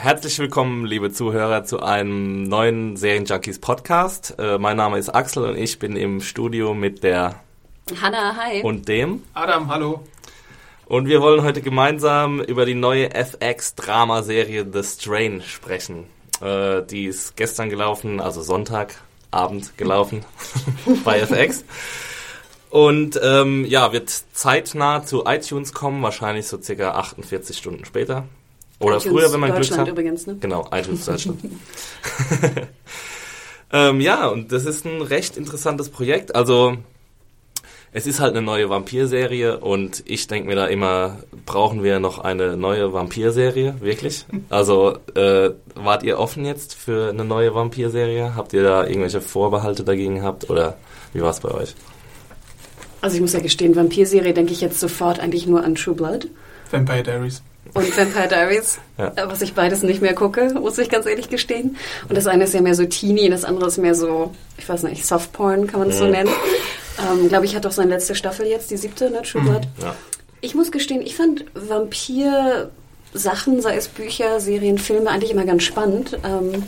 Herzlich willkommen, liebe Zuhörer, zu einem neuen Serienjunkies Podcast. Äh, mein Name ist Axel und ich bin im Studio mit der Hanna, hi. und dem. Adam, hallo. Und wir wollen heute gemeinsam über die neue FX-Dramaserie The Strain sprechen. Äh, die ist gestern gelaufen, also Sonntagabend gelaufen bei FX. Und ähm, ja, wird zeitnah zu iTunes kommen, wahrscheinlich so circa 48 Stunden später. Oder iTunes früher, wenn man Glück hat. übrigens, ne? Genau, iTunes Deutschland. ähm, ja, und das ist ein recht interessantes Projekt. Also, es ist halt eine neue Vampirserie und ich denke mir da immer, brauchen wir noch eine neue Vampirserie? Wirklich? Also, äh, wart ihr offen jetzt für eine neue Vampirserie? Habt ihr da irgendwelche Vorbehalte dagegen gehabt oder wie war es bei euch? Also ich muss ja gestehen, Vampirserie denke ich jetzt sofort eigentlich nur an True Blood Vampire Diaries. und Vampire Diaries, Ja. was ich beides nicht mehr gucke, muss ich ganz ehrlich gestehen. Und das eine ist ja mehr so Teeny, das andere ist mehr so, ich weiß nicht, Softporn kann man es so nennen. Ähm, Glaube ich, hat doch seine letzte Staffel jetzt, die siebte, ne, True Blood. Ja. Ich muss gestehen, ich fand Vampir-Sachen, sei es Bücher, Serien, Filme, eigentlich immer ganz spannend. Ähm,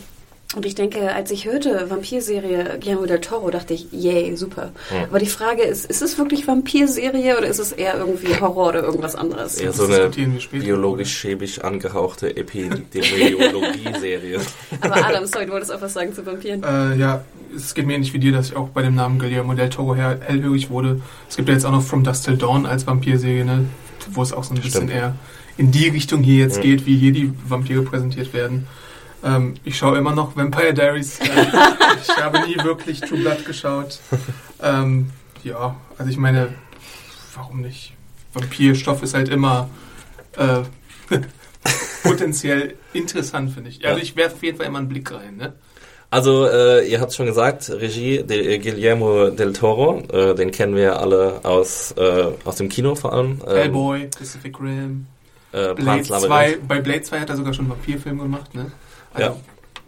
und ich denke, als ich hörte Vampirserie Guillermo del Toro, dachte ich, yay, super. Aber die Frage ist, ist es wirklich Vampirserie oder ist es eher irgendwie Horror oder irgendwas anderes? Eher Das so eine biologisch-chemisch angehauchte Epidemiologie-Serie. Aber Adam, sorry, du wolltest auch was sagen zu Vampiren. Äh, ja, es geht mir ähnlich wie dir, dass ich auch bei dem Namen Guillermo del Toro her hellhörig wurde. Es gibt ja jetzt auch noch From Dust Till Dawn als Vampirserie, ne? wo es auch so ein bisschen Stimmt. eher in die Richtung hier jetzt Ja. geht, wie hier die Vampire präsentiert werden. Ähm, ich schaue immer noch Vampire Diaries. Äh, ich habe nie wirklich True Blood geschaut. Ähm, ja, also ich meine, warum nicht? Vampirstoff ist halt immer äh, potenziell interessant, finde ich. Also Ja. ich werfe auf jeden Fall immer einen Blick rein. Ne? Also, äh, ihr habt schon gesagt, Regie de, äh, Guillermo del Toro, äh, den kennen wir alle aus, äh, aus dem Kino vor allem. Ähm, Hellboy, Pacific Rim, Äh, Blade Pan's 2. Labyrinth. Bei Blade 2 hat er sogar schon einen Vampirfilm gemacht, ne? Ja.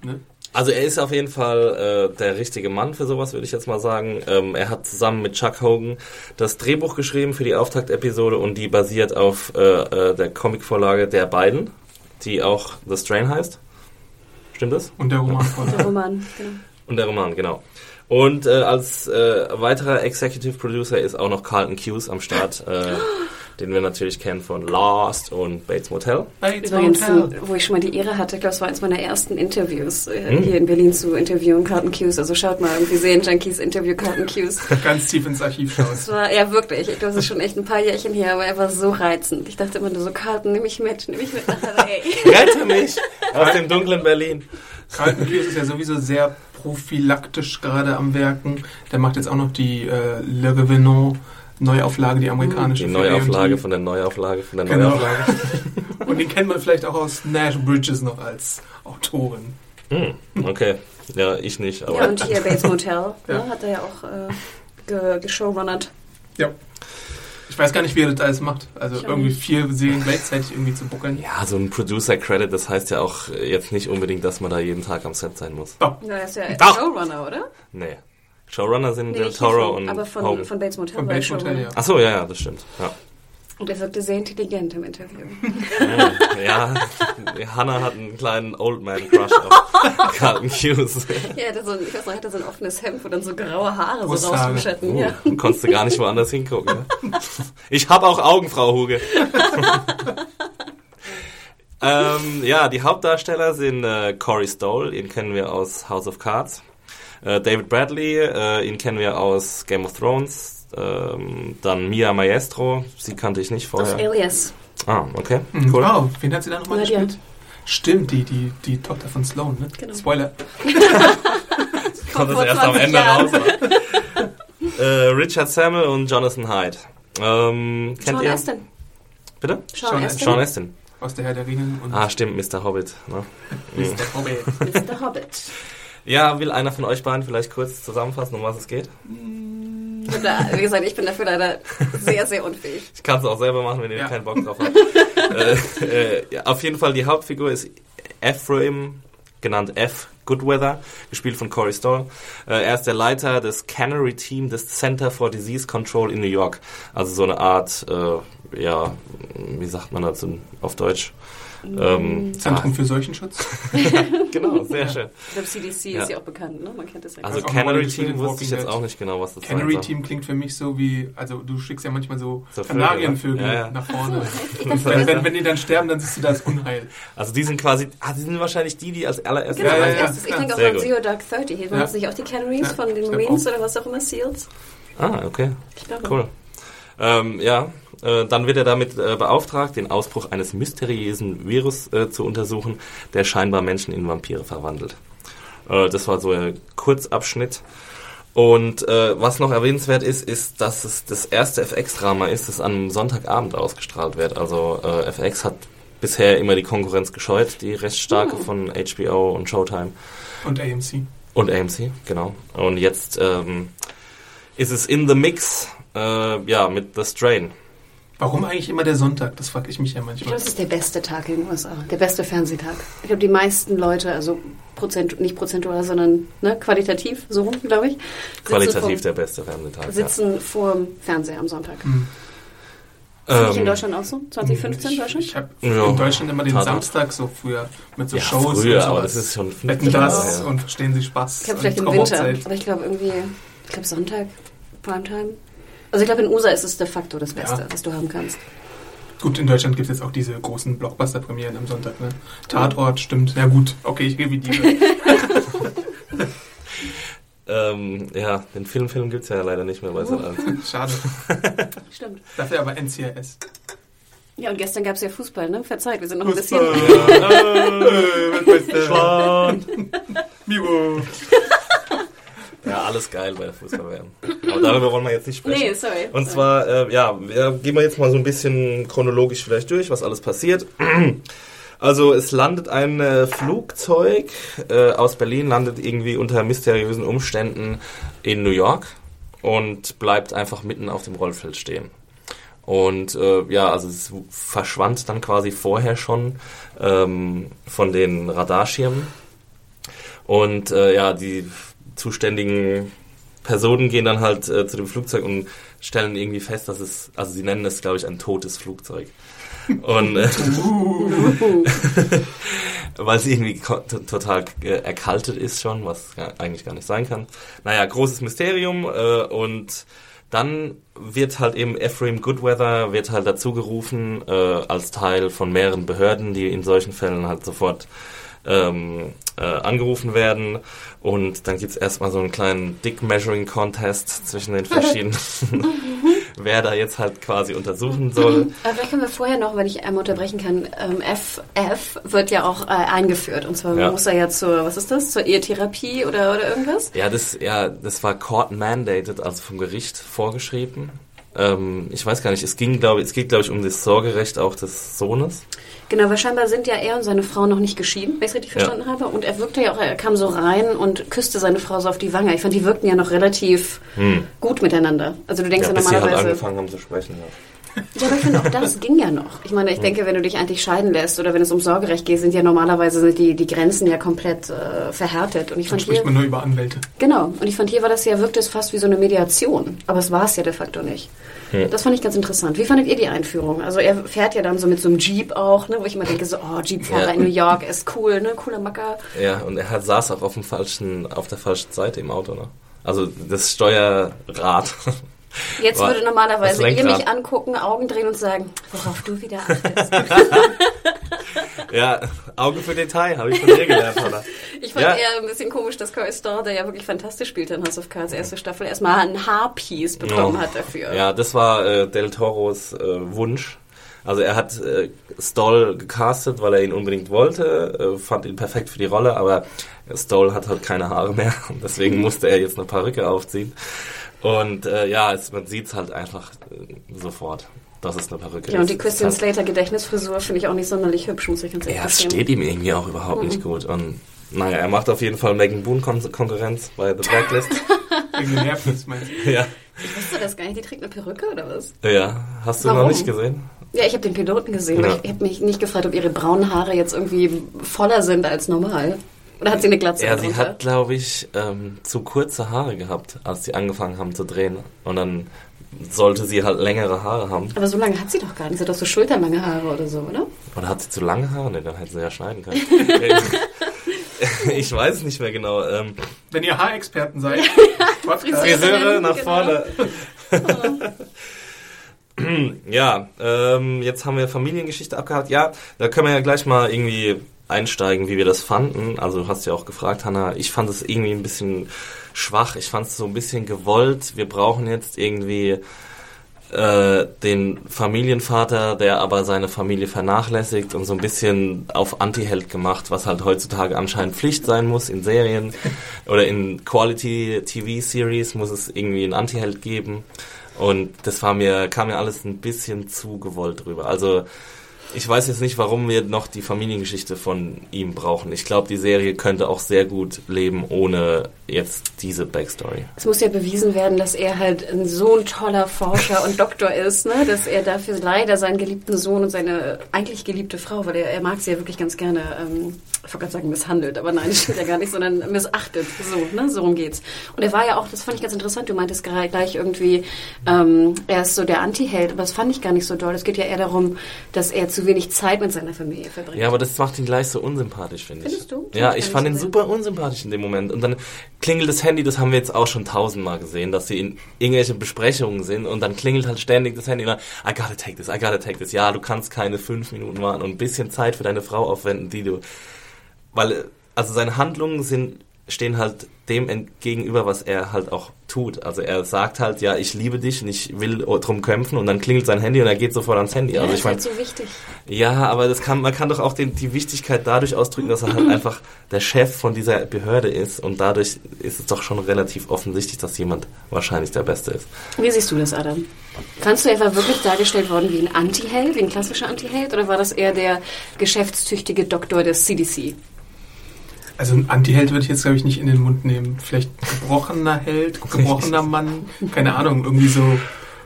Ne? Also er ist auf jeden Fall äh, der richtige Mann für sowas, würde ich jetzt mal sagen. Ähm, er hat zusammen mit Chuck Hogan das Drehbuch geschrieben für die Auftaktepisode und die basiert auf äh, äh, der Comicvorlage der beiden, die auch The Strain heißt. Stimmt das? Und der Roman von Der Roman, genau. Und der Roman, genau. Und äh, als äh, weiterer Executive Producer ist auch noch Carlton Cuse am Start, äh, den wir natürlich kennen von Lost und Bates Motel. Bates Übrigens, Motel. wo ich schon mal die Ehre hatte, ich glaube, es war eins meiner ersten Interviews äh, Hm. hier in Berlin zu interviewen, Carton Cues. Also schaut mal, irgendwie sehen Junkies Interview Carton Cues. Ganz tief ins Archiv schaust. Das war, ja wirklich, ich glaube, das ist schon echt ein paar Jährchen her, aber er war so reizend. Ich dachte immer nur so, Karten, nimm mich mit, nimm mich mit nach. Rette mich aus dem dunklen Berlin. Carlton Cuse ist ja sowieso sehr prophylaktisch gerade am Werken. Der macht jetzt auch noch die äh, Le Revenant Neuauflage, die amerikanische. Die für Neuauflage von der Neuauflage von der Genau. Neuauflage. Und den kennt man vielleicht auch aus Nash Bridges noch als Autorin. Hm, okay. Ja, ich nicht, aber. Ja, und hier Bates Motel, Ja. ne, hat er ja auch äh, ge geshowrunnert. Ja. Ich weiß gar nicht, wie er das alles macht. Also Ich irgendwie vier Serien gleichzeitig irgendwie zu buckeln. Ja, so ein Producer-Credit, das heißt ja auch jetzt nicht unbedingt, dass man da jeden Tag am Set sein muss. Oh, Ja, er ist ja Doch. Showrunner, oder? Nee. Showrunner sind Nee, Del Toro und aber von, Hogan. von Bates Motel Von Bates Motel, ja. Achso, ja, ja, das stimmt. Ja. Und er wirkte sehr intelligent im Interview. ja, Hannah hat einen kleinen Old Man Crush auf Carlton Hughes. ja, er hatte so ein, ich weiß noch, er hatte so ein offenes Hemd, wo dann so graue Haare so Brusthaare. rausgeschnitten. Uh, Ja. konntest du gar nicht woanders hingucken. Ne? Ich habe auch Augen, Frau Huge. ähm, ja, die Hauptdarsteller sind äh, Corey Stoll, ihn kennen wir aus House of Cards. Äh, David Bradley, äh, ihn kennen wir aus Game of Thrones. Ähm, dann Mia Maestro, sie kannte ich nicht Aus vorher. Alias. Ah, okay, Mhm. cool. Wow, wen hat sie da nochmal Nadia. gespielt? Stimmt, die, die, die Tochter von Sloan, ne? Genau. Spoiler. Kommt vor erst am 20 Ende Jahren. raus. äh, Richard Samuel und Jonathan Hyde. Ähm, kennt Sean ihr? Astin. Bitte? Sean, Sean Astin. Sean Astin. Aus der Herr der Ringe und Ah, stimmt, Mr. Hobbit. Ne? Mr. Hobbit. Mr. Hobbit. Ja, will einer von euch beiden vielleicht kurz zusammenfassen, um was es geht? Da, wie gesagt, ich bin dafür leider sehr, sehr unfähig. Ich kann es auch selber machen, wenn ihr Ja. keinen Bock drauf habt. äh, äh, ja, auf jeden Fall, die Hauptfigur ist Ephraim, genannt F. Goodweather, gespielt von Corey Stoll. Äh, er ist der Leiter des Canary Team des Center for Disease Control in New York. Also so eine Art, äh, ja, wie sagt man dazu auf Deutsch? Ähm, Zentrum für Seuchenschutz. genau, sehr schön. Ich glaube, CDC Ja. ist ja auch bekannt, ne? Man kennt das ja. Also Canary Team wusste ich jetzt auch nicht genau, was das Canary sein soll. Team klingt für mich so wie, also du schickst ja manchmal so So Vögel, Kanarienvögel? Ja, ja. nach vorne. Wenn, wenn, wenn die dann sterben, dann siehst du das Unheil. Also die sind quasi, ah, die sind wahrscheinlich die, die als allererstes Genau, Ja, ja, als ja, erstes. Ich denke auch an. Zero Dark 30. Waren Ja. das nicht auch die Canaries Ja, von den Marines oder was auch immer, SEALs? Ah, okay. Ich glaube. Cool. Ähm, ja, äh, dann wird er damit äh, beauftragt, den Ausbruch eines mysteriösen Virus äh, zu untersuchen, der scheinbar Menschen in Vampire verwandelt. Äh, das war so ein Kurzabschnitt. Und äh, was noch erwähnenswert ist, ist, dass es das erste FX-Drama ist, das am Sonntagabend ausgestrahlt wird. Also äh, FX hat bisher immer die Konkurrenz gescheut, die recht starke von HBO und Showtime. Und AMC. Und AMC, genau. Und jetzt ähm, ist es in the mix, äh, ja, mit The Strain. Warum eigentlich immer der Sonntag? Das frage ich mich ja Ich manchmal. glaube, das ist der beste Tag in den USA, der beste Fernsehtag. Ich glaube, die meisten Leute, also Prozent, nicht prozentual, sondern ne, qualitativ, so rum, glaube ich, sitzen Qualitativ vor, der beste Fernsehtag. sitzen vor dem Fernseher am Sonntag. Hm. Ist das nicht Ähm, in Deutschland auch so? 2015 ich, Deutschland? Ich habe Ja. in Deutschland immer den Tatsache. Samstag so früher mit so Ja, Shows früher, und aber sowas. das ist schon Wetten das und verstehen Sie Spaß. Ich glaube vielleicht im Winter, Hochzeit. aber ich glaube irgendwie, ich glaube Sonntag, Primetime. Also ich glaube in USA ist es de facto das Beste, Ja. was du haben kannst. Gut, in Deutschland gibt es jetzt auch diese großen Blockbuster-Premieren am Sonntag. Ne? Tatort, stimmt. Ja gut, okay, ich revidiere. Ähm, ja, den Filmfilm gibt's ja leider nicht mehr bei Sat. Schade. Stimmt. Dafür aber NCIS. Ja, und gestern gab es ja Fußball, ne? Verzeiht, wir sind noch ein bisschen... Miro. Ja, alles geil bei der Fußball-WM. Aber darüber wollen wir jetzt nicht sprechen. Nee, sorry. Und zwar, äh, ja, gehen wir jetzt mal so ein bisschen chronologisch vielleicht durch, was alles passiert. Also es landet ein äh, Flugzeug äh, aus Berlin, landet irgendwie unter mysteriösen Umständen in New York und bleibt einfach mitten auf dem Rollfeld stehen. Und äh, ja, also es verschwand dann quasi vorher schon ähm, von den Radarschirmen. Und äh, ja, die zuständigen Personen gehen dann halt äh, zu dem Flugzeug und stellen irgendwie fest, dass es, also sie nennen es, glaube ich, ein totes Flugzeug. Und äh, weil es irgendwie total äh, erkaltet ist schon, was ja eigentlich gar nicht sein kann. Naja, großes Mysterium äh, und dann wird halt eben Ephraim Goodweather wird halt dazu gerufen äh, als Teil von mehreren Behörden, die in solchen Fällen halt sofort ähm, äh, angerufen werden und dann gibt's erstmal so einen kleinen Dick Measuring Contest zwischen den verschiedenen, wer da jetzt halt quasi untersuchen soll. Aber vielleicht können wir vorher noch, wenn ich einmal unterbrechen kann, ähm, FF wird ja auch äh, eingeführt. Und zwar Ja. muss er ja zur, was ist das, zur Ehetherapie oder, oder irgendwas? Ja, das, ja, das war court mandated, also vom Gericht vorgeschrieben. Ähm, ich weiß gar nicht, es ging, glaube es geht, glaube ich, um das Sorgerecht auch des Sohnes. Genau, weil scheinbar sind ja er und seine Frau noch nicht geschieden, wenn ich es richtig Ja. verstanden habe. Und er wirkte ja auch, er kam so rein und küsste seine Frau so auf die Wange. Ich fand, die wirkten ja noch relativ gut miteinander. Also du denkst Ja, ja, bis sie halt normalerweise... angefangen haben zu sprechen. Ja. Ja, aber ich finde, auch das ging ja noch. Ich meine, ich denke, wenn du dich eigentlich scheiden lässt oder wenn es um Sorgerecht geht, sind ja normalerweise die, die Grenzen ja komplett äh, verhärtet. Und ich Dann fand spricht hier, man nur über Anwälte. genau, und ich fand hier war das ja, wirkte es fast wie so eine Mediation. Aber es war es ja de facto nicht. Das fand ich ganz interessant. Wie fandet ihr die Einführung? Also er fährt ja dann so mit so einem Jeep auch, ne, wo ich immer denke so, oh, Jeepfahrer Ja. in New York ist cool, ne, cooler Macker. ja, und er hat, saß auch auf, dem falschen, auf der falschen Seite im Auto. Ne? Also das Steuerrad. Jetzt War- würde normalerweise ihr mich angucken, Augen drehen und sagen, worauf du wieder achtest. ja, Auge für Detail, habe ich von dir gelernt, Hannah. Ich fand Ja. eher ein bisschen komisch, dass Corey Starr, der ja wirklich fantastisch spielte in House of Cards erste Staffel, erstmal ein Haarpiece bekommen Oh. hat dafür. Ja, das war äh, Del Toros äh, Wunsch. Also er hat äh, Stoll gecastet, weil er ihn unbedingt wollte, äh, fand ihn perfekt für die Rolle, aber Stoll hat halt keine Haare mehr und deswegen musste er jetzt eine Perücke aufziehen. Und äh, ja, es, man sieht es halt einfach äh, sofort, dass es eine Perücke Ja, und ist. die Christian ist Slater Gedächtnisfrisur finde ich auch nicht sonderlich hübsch, muss ich ganz ehrlich Ja, es steht ihm irgendwie auch überhaupt Mhm. nicht gut. Und naja, er macht auf jeden Fall Megan Boone Kon Konkurrenz bei The Blacklist. Wegen den Nervens, meinst du? ja. Ich wusste das gar nicht, die trägt eine Perücke oder was? ja, hast du Warum? noch nicht gesehen? Ja, ich habe den Piloten gesehen, Ja. aber ich habe mich nicht gefragt, ob ihre braunen Haare jetzt irgendwie voller sind als normal. Oder hat sie eine Glatze Ja, sie hat, glaube ich, ähm, zu kurze Haare gehabt, als sie angefangen haben zu drehen. Und dann sollte sie halt längere Haare haben. Aber so lange hat sie doch gar nicht. Sie hat doch so schulterlange Haare oder so, oder? Oder hat sie zu lange Haare? Ne, dann hätte sie ja schneiden können. ich weiß es nicht mehr genau. Ähm, Wenn ihr Haarexperten seid, Podcast. Friseure nach Genau. vorne. ja, ähm, jetzt haben wir Familiengeschichte abgehakt. Ja, da können wir ja gleich mal irgendwie einsteigen, wie wir das fanden. Also du hast ja auch gefragt, Hanna. Ich fand es irgendwie ein bisschen schwach. Ich fand es so ein bisschen gewollt. Wir brauchen jetzt irgendwie äh, den Familienvater, der aber seine Familie vernachlässigt und so ein bisschen auf Anti-Held gemacht, was halt heutzutage anscheinend Pflicht sein muss in Serien oder in Quality-TV-Series muss es irgendwie einen Anti-Held geben. Und das war mir, kam mir alles ein bisschen zu gewollt drüber. Also ich weiß jetzt nicht, warum wir noch die Familiengeschichte von ihm brauchen. Ich glaube, die Serie könnte auch sehr gut leben ohne jetzt diese Backstory. Es muss ja bewiesen werden, dass er halt so ein toller Forscher und Doktor ist, ne? dass er dafür leider seinen geliebten Sohn und seine eigentlich geliebte Frau, weil er, er mag sie ja wirklich ganz gerne, ähm, ich wollte gerade sagen misshandelt, aber nein, das stimmt ja gar nicht, sondern missachtet. So, ne? so rum geht's. Und er war ja auch, das fand ich ganz interessant, du meintest gerade gleich irgendwie, ähm, er ist so der Anti-Held, aber das fand ich gar nicht so doll. Es geht ja eher darum, dass er zu wenig Zeit mit seiner Familie verbringt. Ja, aber das macht ihn gleich so unsympathisch, finde ich. Findest du? Ja, ich fand ihn super unsympathisch in dem Moment. Und dann klingelt das Handy, das haben wir jetzt auch schon tausendmal gesehen, dass sie in irgendwelchen Besprechungen sind und dann klingelt halt ständig das Handy und dann, I gotta take this, I gotta take this. Ja, du kannst keine fünf Minuten warten und ein bisschen Zeit für deine Frau aufwenden, die du, weil, also seine Handlungen sind, stehen halt dem gegenüber, was er halt auch tut. Also er sagt halt, ja, ich liebe dich und ich will drum kämpfen und dann klingelt sein Handy und er geht sofort ans Handy. ja, also das ich ist meine, halt so wichtig. ja, aber das kann, man kann doch auch den, die Wichtigkeit dadurch ausdrücken, dass er halt einfach der Chef von dieser Behörde ist und dadurch ist es doch schon relativ offensichtlich, dass jemand wahrscheinlich der Beste ist. Wie siehst du das, Adam? Fandst du etwa wirklich dargestellt worden wie ein Anti-Held, wie ein klassischer Anti-Held, oder war das eher der geschäftstüchtige Doktor des CDC? Also ein Anti-Held würde ich jetzt, glaube ich, nicht in den Mund nehmen. Vielleicht gebrochener Held, gebrochener Mann, keine Ahnung, irgendwie so.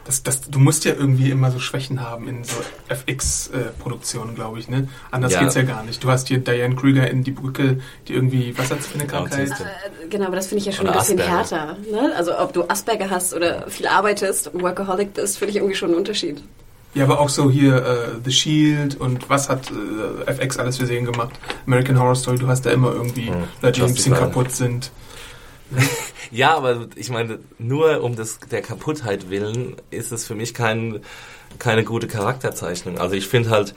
Das, das, du musst ja irgendwie immer so Schwächen haben in so FX-Produktionen, glaube ich. Ne? Anders Ja. geht's ja gar nicht. Du hast hier Diane Krüger in die Brücke, die irgendwie, was hat sie für eine Krankheit? Autistin. Äh, Genau, aber das finde ich ja schon Oder ein bisschen Asperger. härter. Ne? Also ob du Asperger hast oder viel arbeitest und Workaholic bist, finde ich irgendwie schon einen Unterschied. Ja, aber auch so hier äh, The Shield und was hat äh, FX alles für Serien gemacht? American Horror Story, du hast da immer irgendwie Mhm. Leute, die ein bisschen kaputt sind. Ja, aber ich meine, nur um des, der Kaputtheit willen ist es für mich kein, keine gute Charakterzeichnung. Also ich finde halt,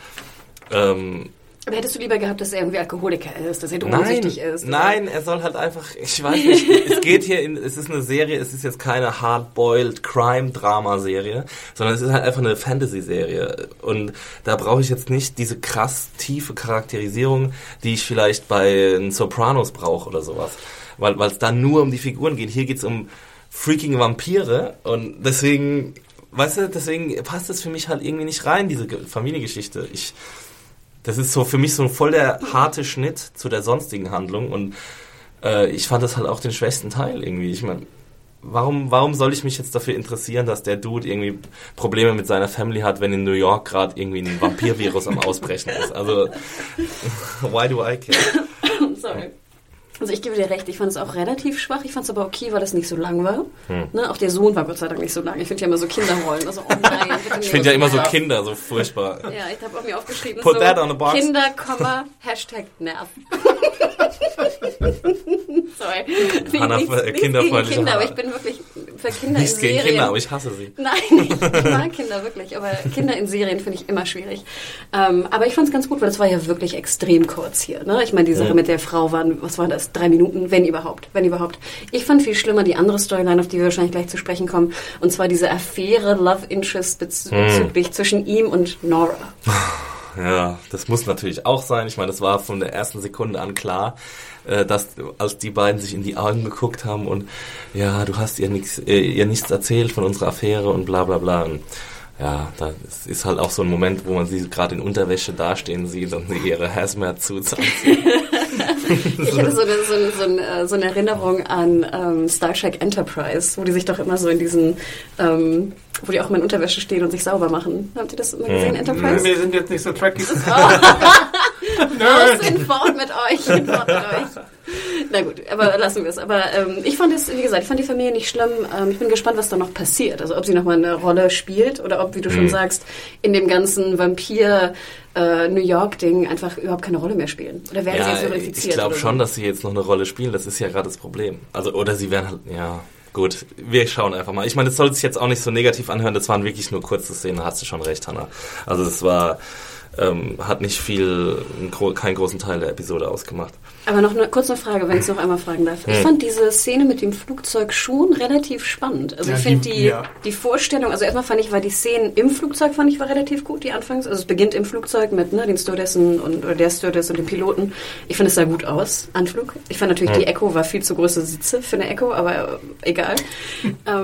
ähm, Aber hättest du lieber gehabt, dass er irgendwie Alkoholiker ist, dass er Nein, drogensichtig ist? nein, er soll halt einfach, ich weiß nicht, es geht hier in, es ist eine Serie, es ist jetzt keine hard-boiled Crime-Drama-Serie, sondern es ist halt einfach eine Fantasy-Serie. Und da brauche ich jetzt nicht diese krass tiefe Charakterisierung, die ich vielleicht bei Sopranos brauche oder sowas. Weil es da nur um die Figuren geht. Hier geht's um freaking Vampire und deswegen, weißt du, deswegen passt es für mich halt irgendwie nicht rein, diese Ge- Familiengeschichte. Ich, das ist so für mich so voll der harte Schnitt zu der sonstigen Handlung und äh, ich fand das halt auch den schwächsten Teil irgendwie. Ich meine, warum, warum soll ich mich jetzt dafür interessieren, dass der Dude irgendwie Probleme mit seiner Family hat, wenn in New York gerade irgendwie ein Vampirvirus am Ausbrechen ist? Also, why do I care? Sorry. Also ich gebe dir recht, ich fand es auch relativ schwach. Ich fand es aber okay, weil es nicht so lang war. Hm. Ne? Auch der Sohn war Gott sei Dank nicht so lang. Ich finde ja immer so Kinderrollen. Also, oh nein, Ich finde ja immer so Kinder so furchtbar. Ja, ich habe auch mir aufgeschrieben, Put so that on a box. Kinder, Komma, Hashtag Nerv. Sorry. Hannah, Nichts- äh, nichts kinderfreundliche gegen Kinder, aber ich bin wirklich für Kinder Nichts in gegen Serien. Kinder, aber ich hasse sie. Nein, ich mag Kinder wirklich, aber Kinder in Serien finde ich immer schwierig. Ähm, aber ich fand es ganz gut, weil es war ja wirklich extrem kurz hier. Ne? Ich meine, die Sache Mhm. mit der Frau waren, was waren das, drei Minuten, wenn überhaupt, wenn überhaupt. Ich fand viel schlimmer die andere Storyline, auf die wir wahrscheinlich gleich zu sprechen kommen, und zwar diese Affäre, Love Interest bez bezüglich zwischen ihm und Nora. Ja, das muss natürlich auch sein. Ich meine, das war von der ersten Sekunde an klar, äh, dass als die beiden sich in die Augen geguckt haben und ja, du hast ihr nichts, äh, ihr nichts erzählt von unserer Affäre und bla bla bla. Und ja, da ist halt auch so ein Moment, wo man sie gerade in Unterwäsche dastehen sieht und sie ihre Hazmat-Suits. Ich hatte so eine, so eine, so eine, so eine Erinnerung an ähm, Star Trek Enterprise, wo die sich doch immer so in diesen, ähm, wo die auch immer in Unterwäsche stehen und sich sauber machen. Habt ihr das immer gesehen, Enterprise? Wir sind jetzt nicht so tracky. Raus hinfort mit euch, hinfort mit euch. Na gut, aber lassen wir es. Aber ähm, ich fand es, wie gesagt, ich fand die Familie nicht schlimm. Ähm, ich bin gespannt, was da noch passiert. Also ob sie nochmal eine Rolle spielt oder ob, wie du schon Mhm. sagst, in dem ganzen Vampir äh, New York-Ding einfach überhaupt keine Rolle mehr spielen. Oder werden sie Ja, jetzt nur infiziert? ich glaube schon, so? dass sie jetzt noch eine Rolle spielen. Das ist ja gerade das Problem. Also, oder sie werden halt, ja, gut. Wir schauen einfach mal. Ich meine, das soll sich jetzt auch nicht so negativ anhören. Das waren wirklich nur kurze Szenen. Hast du schon recht, Hannah. Also, es war, ähm, hat nicht viel, keinen großen Teil der Episode ausgemacht. Aber noch eine kurze Frage, wenn ich es noch einmal fragen darf. Ich fand diese Szene mit dem Flugzeug schon relativ spannend. Also Ja, ich finde die- die, ja. die Vorstellung, also erstmal fand ich, war die Szenen im Flugzeug fand ich war relativ gut, die Anfangs. Also es beginnt im Flugzeug mit ne, den Stewardessen und oder der Stewardess und dem Piloten. Ich finde es sah gut aus, Anflug. Ich fand natürlich, die Echo war viel zu große Sitze für eine Echo, aber äh, egal. ähm,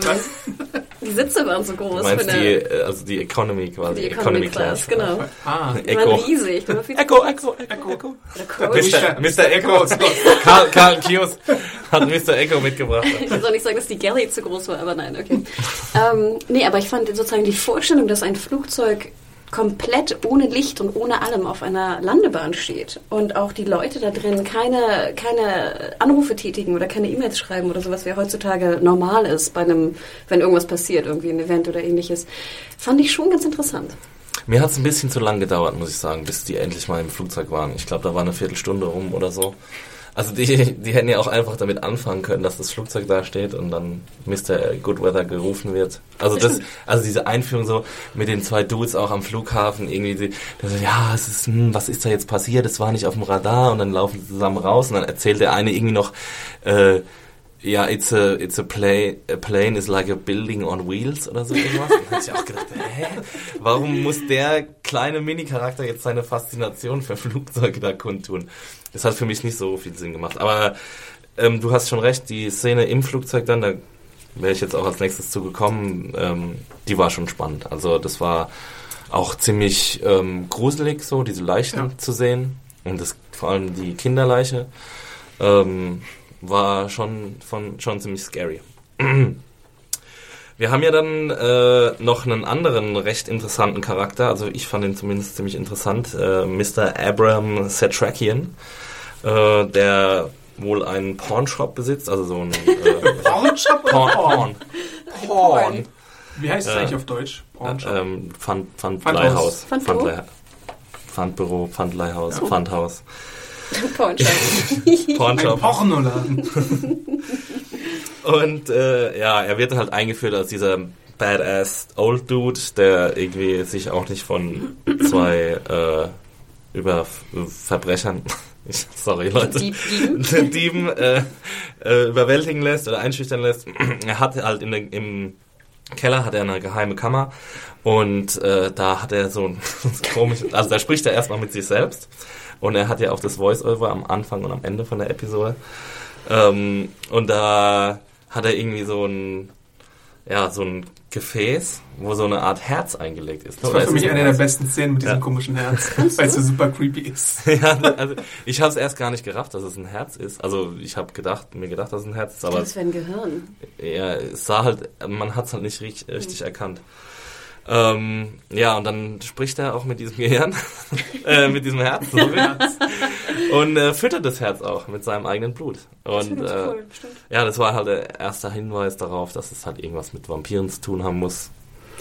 die Sitze waren so groß. Du meinst für eine, die, äh, also die Economy quasi. die Economy Class, genau. Ah, Die waren Echo. riesig. Die waren Echo, Echo, Echo, Echo. Mr. Mr. Echo. Karl, Karl Kios hat Mr. Echo mitgebracht. Ich auch nicht sagen, dass die Galley zu groß war, aber nein, okay. ähm, nee, aber ich fand sozusagen die Vorstellung, dass ein Flugzeug komplett ohne Licht und ohne allem auf einer Landebahn steht und auch die Leute da drin keine, keine Anrufe tätigen oder keine E-Mails schreiben oder sowas, wie heutzutage normal ist bei einem, wenn irgendwas passiert, irgendwie ein Event oder ähnliches, fand ich schon ganz interessant. Mir hat es ein bisschen zu lang gedauert, muss ich sagen, bis die endlich mal im Flugzeug waren. Ich glaube, da war eine Viertelstunde rum oder so. Also die, die hätten ja auch einfach damit anfangen können, dass das Flugzeug da steht und dann Mr. Goodweather gerufen wird. Also das, also diese Einführung so mit den zwei Dudes auch am Flughafen irgendwie, die, die so, ja, es ist, hm, was ist da jetzt passiert? Es war nicht auf dem Radar und dann laufen sie zusammen raus und dann erzählt der eine irgendwie noch, äh, ja, it's a, it's a play, a plane is like a building on wheels oder so irgendwas. Und hab ich auch gedacht, hä? Warum muss der kleine Mini-Charakter jetzt seine Faszination für Flugzeuge da kundtun? Das hat für mich nicht so viel Sinn gemacht. Aber ähm, du hast schon recht, die Szene im Flugzeug dann, da wäre ich jetzt auch als nächstes zugekommen, ähm, die war schon spannend. Also das war auch ziemlich ähm, gruselig, so diese Leichen Ja. zu sehen. Und das, vor allem die Kinderleiche. Ähm, war schon, von, schon ziemlich scary. Wir haben ja dann äh, noch einen anderen recht interessanten Charakter, also ich fand ihn zumindest ziemlich interessant, äh, Mr. Abraham Satrakian, äh, der wohl einen Pawnshop besitzt, also so ein äh, Pornshop oder Porn, Porn? Porn, Porn. Wie heißt es Äh, eigentlich auf Deutsch? Pornshop. Ähm, Pfand, Pfandhaus. Pfandleihhaus. Pfandbüro? Pfandleih- Pfandbüro, Pfandleihhaus, Ja. Pfandhaus. Pornshop. Ein Pornshop. Pornoladen. Und äh, ja, er wird halt eingeführt als dieser badass Old Dude, der irgendwie sich auch nicht von zwei äh, über Verbrechern, ich, sorry Leute, Dieb- Dieben? Dieben äh, äh, überwältigen lässt oder einschüchtern lässt. er hat halt in der, im Keller hat er eine geheime Kammer und äh, da hat er so ein komisch, also da spricht er erstmal mit sich selbst und er hat ja auch das Voice-Over am Anfang und am Ende von der Episode. Ähm, und da hat er irgendwie so ein, ja, so ein Gefäß, wo so eine Art Herz eingelegt ist. Das war ist für mich ein eine der besten Szenen mit diesem Ja. komischen Herz, weil es so super creepy ist. ja, also ich habe es erst gar nicht gerafft, dass es ein Herz ist. Also ich habe gedacht, mir gedacht, dass es ein Herz ist, aber Das wäre ein Gehirn. ja, es sah halt, man hat es halt nicht richtig, richtig erkannt. Ähm, ja, und dann spricht er auch mit diesem Gehirn, äh, mit diesem Herz, sorry. und äh, füttert das Herz auch mit seinem eigenen Blut. Und Das äh, cool, ja, das war halt der erste Hinweis darauf, dass es halt irgendwas mit Vampiren zu tun haben muss.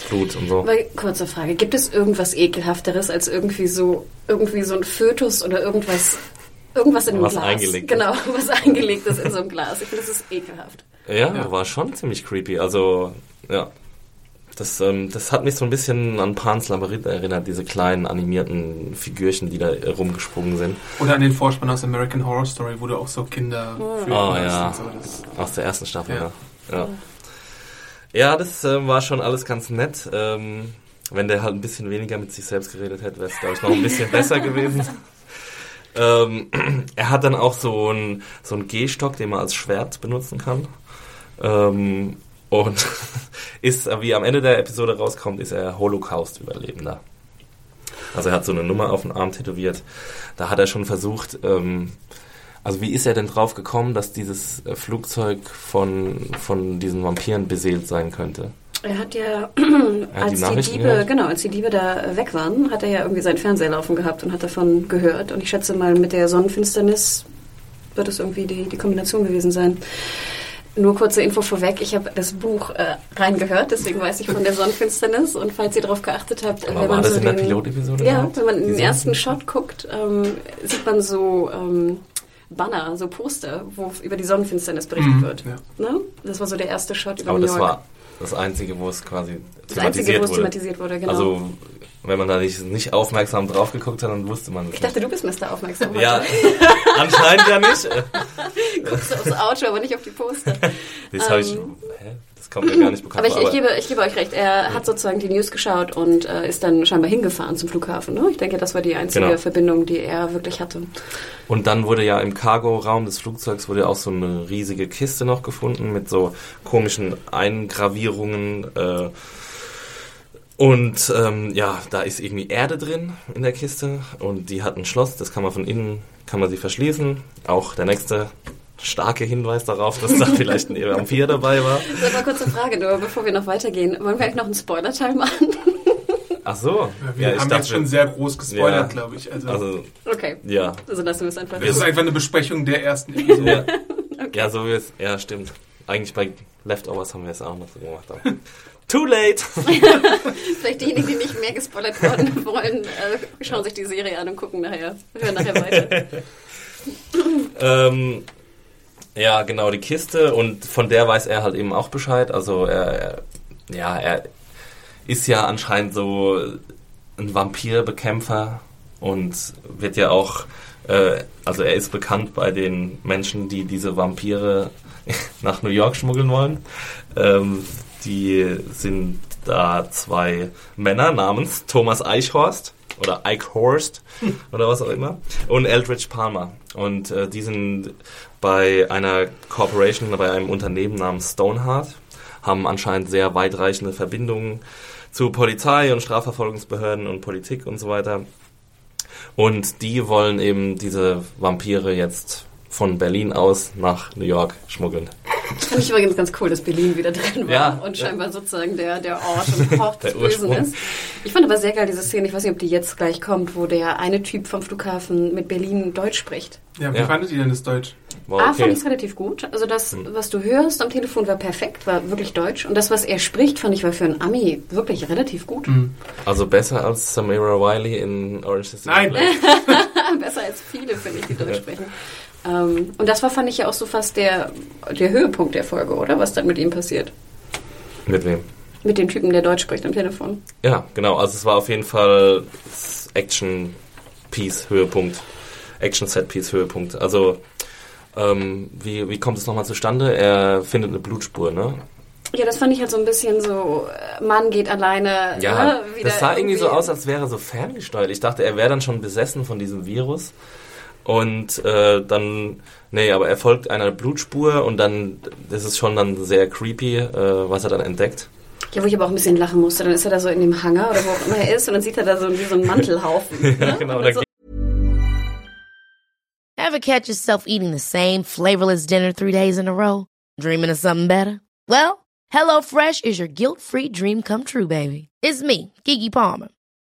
Blut und so. Weil, kurze Frage, gibt es irgendwas ekelhafteres als irgendwie so irgendwie so ein Fötus oder irgendwas irgendwas in einem Was Glas? eingelegt Genau, was eingelegt ist in so einem Glas. Ich finde, das ist ekelhaft. Ja, Ja. war schon ziemlich creepy. Also, ja. Das, ähm, das hat mich so ein bisschen an Pans Labyrinth erinnert, diese kleinen animierten Figürchen, die da rumgesprungen sind. Oder an den Vorspann aus American Horror Story, wo du auch so Kinder Oh, kannst ja. und so. Aus der ersten Staffel, Ja. ja. Ja, ja das äh, war schon alles ganz nett. Ähm, wenn der halt ein bisschen weniger mit sich selbst geredet hätte, wäre es, glaube ich, noch ein bisschen besser gewesen. Ähm, er hat dann auch so einen so einen Gehstock, den man als Schwert benutzen kann. Ähm, und ist, wie am Ende der Episode rauskommt, ist er Holocaust-Überlebender. Also er hat so eine Nummer auf den Arm tätowiert. Da hat er schon versucht, ähm, also wie ist er denn drauf gekommen, dass dieses äh, Flugzeug von, von diesen Vampiren beseelt sein könnte? Er hat ja, die als die, Nachrichten Diebe, gehört? genau, als die Diebe da weg waren, hat er ja irgendwie seinen Fernseher laufen gehabt und hat davon gehört. Und ich schätze mal, mit der Sonnenfinsternis wird es irgendwie die, die Kombination gewesen sein. Nur kurze Info vorweg, ich habe das Buch äh, reingehört, deswegen weiß ich von der Sonnenfinsternis. Und falls ihr darauf geachtet habt, Aber wenn war man das so in der den, Pilotepisode Ja, wenn man den ersten? Shot guckt, ähm, sieht man so ähm, Banner, so Poster, wo über die Sonnenfinsternis berichtet Mhm, wird. ja. Ne? Das war so der erste Shot über Aber New das York. war das Einzige, wo es quasi das Einzige, thematisiert wo es wurde. thematisiert wurde, genau. Also, wenn man da nicht, nicht aufmerksam drauf geguckt hat, dann wusste man es ich dachte, du bist Mr. Aufmerksam. Ja, anscheinend ja nicht. Guckst du aufs Auto, aber nicht auf die Poster. Das habe ich. Ähm, Hä? Das kommt mir gar nicht bekannt Aber ich, vor. ich, gebe, ich gebe euch recht, er hat sozusagen die News geschaut und äh, ist dann scheinbar hingefahren zum Flughafen. Ne? Ich denke, das war die einzige Genau. Verbindung, die er wirklich hatte. Und dann wurde ja im Cargo-Raum des Flugzeugs wurde auch so eine riesige Kiste noch gefunden mit so komischen Eingravierungen. Äh, und ähm, ja, da ist irgendwie Erde drin in der Kiste und die hat ein Schloss, das kann man von innen, kann man sie verschließen. Auch der nächste starke Hinweis darauf, dass da vielleicht ein Vampir dabei war. So, mal kurze Frage, nur bevor wir noch weitergehen. Wollen wir eigentlich noch einen Spoiler-Teil machen? Ach so. Ja, wir ich haben dachte, jetzt schon sehr groß gespoilert, Ja. glaube ich. Also, Also, Okay, ja. also lassen wir es einfach. das ist einfach eine Besprechung der ersten Episode. Ja, ja so wie es. Ja, stimmt. Eigentlich bei Leftovers haben wir es auch noch so gemacht. Too late! Vielleicht diejenigen, die nicht mehr gespoilert worden wollen, äh, schauen sich die Serie an und gucken nachher, hören nachher weiter. ähm, ja, genau, die Kiste und von der weiß er halt eben auch Bescheid. Also er, er ja, er ist ja anscheinend so ein Vampirbekämpfer und wird ja auch, äh, also er ist bekannt bei den Menschen, die diese Vampire nach New York schmuggeln wollen. Ähm, die sind da zwei Männer namens Thomas Eichhorst oder Eichhorst oder was auch immer und Eldridge Palmer. Und äh, die sind bei einer Corporation, bei einem Unternehmen namens Stoneheart, haben anscheinend sehr weitreichende Verbindungen zu Polizei und Strafverfolgungsbehörden und Politik und so weiter. Und die wollen eben diese Vampire jetzt von Berlin aus nach New York schmuggeln. Fand ich übrigens ganz cool, dass Berlin wieder drin war Ja, und ja. scheinbar sozusagen der, der Ort und Hort des Der Bösen ist. Ich fand aber sehr geil diese Szene, ich weiß nicht, ob die jetzt gleich kommt, wo der eine Typ vom Flughafen mit Berlin Deutsch spricht. Ja, wie Ja. fandet ihr denn das Deutsch? Wow, A, okay. fand ich es relativ gut. Also das, Hm. was du hörst am Telefon, war perfekt, war wirklich deutsch. Und das, was er spricht, fand ich war für einen Ami wirklich relativ gut. Also besser als Samira Wiley in Orange is the New Nein. Black. Besser als viele, finde ich, die Deutsch sprechen. Ähm, und das war, fand ich ja auch so fast der, der Höhepunkt der Folge, oder? Was dann mit ihm passiert. Mit wem? Mit dem Typen, der Deutsch spricht am Telefon. Ja, genau. Also es war auf jeden Fall Action-Piece-Höhepunkt. Action-Set-Piece-Höhepunkt. Also, ähm, wie, wie kommt es nochmal zustande? Er findet eine Blutspur, ne? Ja, das fand ich halt so ein bisschen so, Mann geht alleine. Ja, ne, das sah irgendwie so aus, als wäre er so ferngesteuert. Ich dachte, er wäre dann schon besessen von diesem Virus. Und äh, dann, nee, aber er folgt einer Blutspur und dann, das ist schon dann sehr creepy, äh, was er dann entdeckt. Ja, wo ich aber auch ein bisschen lachen musste. Dann ist er da so in dem Hangar oder wo auch immer er ist und dann sieht er da so wie so einen Mantelhaufen. ne? genau, Und da so, Ever catch yourself eating the same flavorless dinner three days in a row? Dreaming of something better? Well, HelloFresh is your guilt-free dream come true, baby. It's me, Kiki Palmer.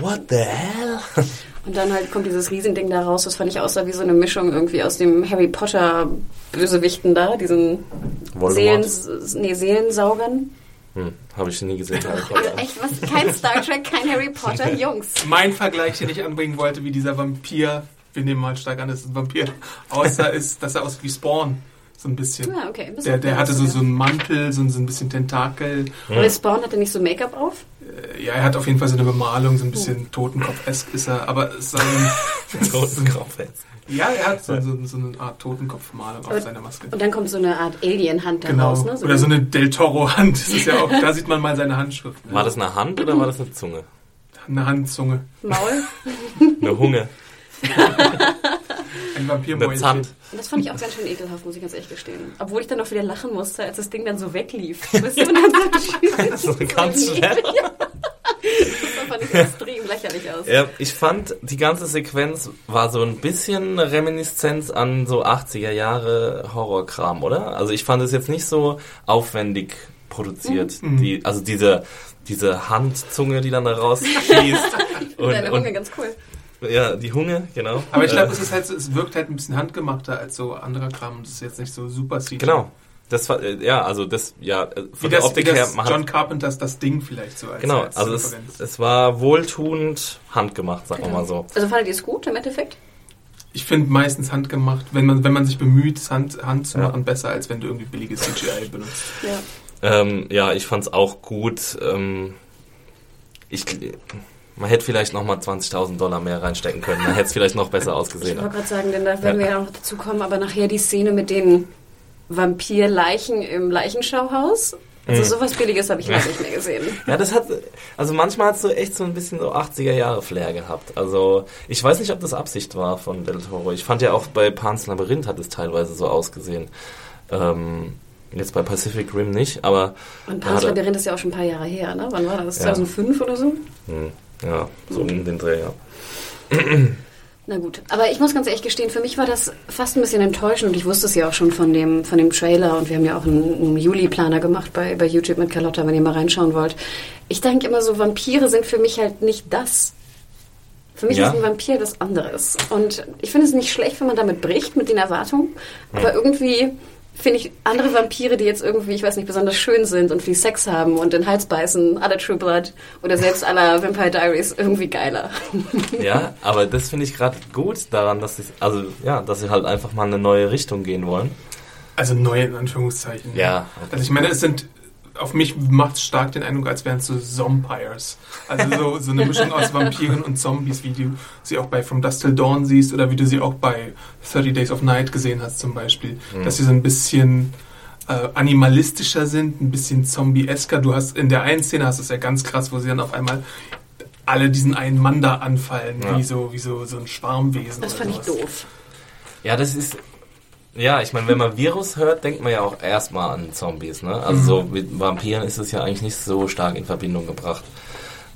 What the hell? Und dann halt kommt dieses Riesending da raus. Das fand ich aussah wie so eine Mischung irgendwie aus dem Harry Potter Bösewichten da, diesen Voldemort. Seelen, nee, Seelensaugern. Hm, habe ich nie gesehen. Also echt was? Kein Star Trek, kein Harry Potter, Jungs. Mein Vergleich, den ich anbringen wollte, wie dieser Vampir wir nehmen mal stark an, dass es ein Vampir außer ist, dass er aussieht wie Spawn. So ein bisschen. Ja, okay. Der, der hatte so, so einen Mantel, so ein, so ein bisschen Tentakel. Aber Spawn hatte nicht so Make-up auf? Äh, Ja, er hat auf jeden Fall so eine Bemalung, so ein bisschen Totenkopf-esk ist er, aber es ist ein, Totenkopf jetzt. Ja, er hat so, so, so eine Art Totenkopfmalung auf seiner Maske. Und dann kommt so eine Art Alien-Hand Genau. daraus, ne? Oder so eine Del Toro-Hand. Das ist ja auch, da sieht man mal seine Handschrift. ne? War das eine Hand oder war das eine Zunge? Eine Handzunge. Maul. Eine Hunge? Ein? Und das fand ich auch ganz schön ekelhaft, muss ich ganz ehrlich gestehen. Obwohl ich dann auch wieder lachen musste, als das Ding dann so weglief. Weißt du, dann so, Das ist ganz schnell. Das fand ich extrem lächerlich aus. Ja, ich fand, die ganze Sequenz war so ein bisschen eine Reminiszenz an so 80er Jahre Horrorkram, oder? Also ich fand es jetzt nicht so aufwendig produziert. Mhm. Die, also diese, diese Handzunge, die dann da rausschießt. und, Deine Hunge und, ganz cool. Ja, die Hunge, genau. Aber ich glaube, Äh, es ist halt, so- es wirkt halt ein bisschen handgemachter als so anderer Kram. Das ist jetzt nicht so super CGI. Genau. Das war, äh, ja, also das, ja, äh, Wie von der das, wie Optik das her, man John Carpenters das Ding vielleicht so als Genau, als also es, es war wohltuend handgemacht, sagen wir mal so. Also fandet ihr es gut im Endeffekt? Ich finde meistens handgemacht, wenn man, wenn man sich bemüht, Hand, Hand zu Ja. machen, besser als wenn du irgendwie billiges CGI benutzt. Ja. Ähm, ja, ich fand's auch gut. Ähm, ich, man hätte vielleicht nochmal 20.000 Dollar mehr reinstecken können. Dann hätte es vielleicht noch besser Ich ausgesehen. wollte gerade sagen, denn da werden Ja. wir ja noch dazu kommen, aber nachher die Szene mit den Vampirleichen im Leichenschauhaus. Also Mhm. sowas Billiges habe ich lange nicht mehr gesehen. Ja, das hat, also manchmal hat es so echt so ein bisschen so 80er Jahre Flair gehabt. Also ich weiß nicht, ob das Absicht war von Del Toro. Ich fand ja auch bei Pan's Labyrinth hat es teilweise so ausgesehen. Ähm, jetzt bei Pacific Rim nicht, aber Und Ja, Pan's Labyrinth ist ja auch schon ein paar Jahre her, ne? Wann war das? Ja. 2005 oder so? hm, ja, so in den Dreh, ja. Na gut, aber ich muss ganz ehrlich gestehen, für mich war das fast ein bisschen enttäuschend und ich wusste es ja auch schon von dem, von dem Trailer und wir haben ja auch einen, einen Juli-Planer gemacht bei, bei YouTube mit Carlotta, wenn ihr mal reinschauen wollt. Ich denke immer so, Vampire sind für mich halt nicht das. Für mich Ja. ist ein Vampir das anderes. Und ich finde es nicht schlecht, wenn man damit bricht mit den Erwartungen, aber irgendwie finde ich andere Vampire, die jetzt irgendwie, ich weiß nicht, besonders schön sind und viel Sex haben und den Hals beißen, aller True Blood oder selbst aller Vampire Diaries irgendwie geiler. Ja, aber das finde ich gerade gut daran, dass sie, also ja, dass sie halt einfach mal eine neue Richtung gehen wollen. Also neu in Anführungszeichen. Ja, okay. Also ich meine, es sind, auf mich macht es stark den Eindruck, als wären es so Zompires. Also so, so eine Mischung aus Vampiren und Zombies, wie du sie auch bei From Dusk Till Dawn siehst oder wie du sie auch bei 30 Days of Night gesehen hast zum Beispiel. Dass sie so ein bisschen äh, animalistischer sind, ein bisschen zombie-esker. Du hast in der einen Szene hast du es ja ganz krass, wo sie dann auf einmal alle diesen einen Mann da anfallen, Ja. wie so wie so so ein Schwarmwesen. Das oder fand ich doof. Ja, das ist. Ja, ich meine, wenn man Virus hört, denkt man ja auch erstmal an Zombies, ne? Also so mit Vampiren ist es ja eigentlich nicht so stark in Verbindung gebracht.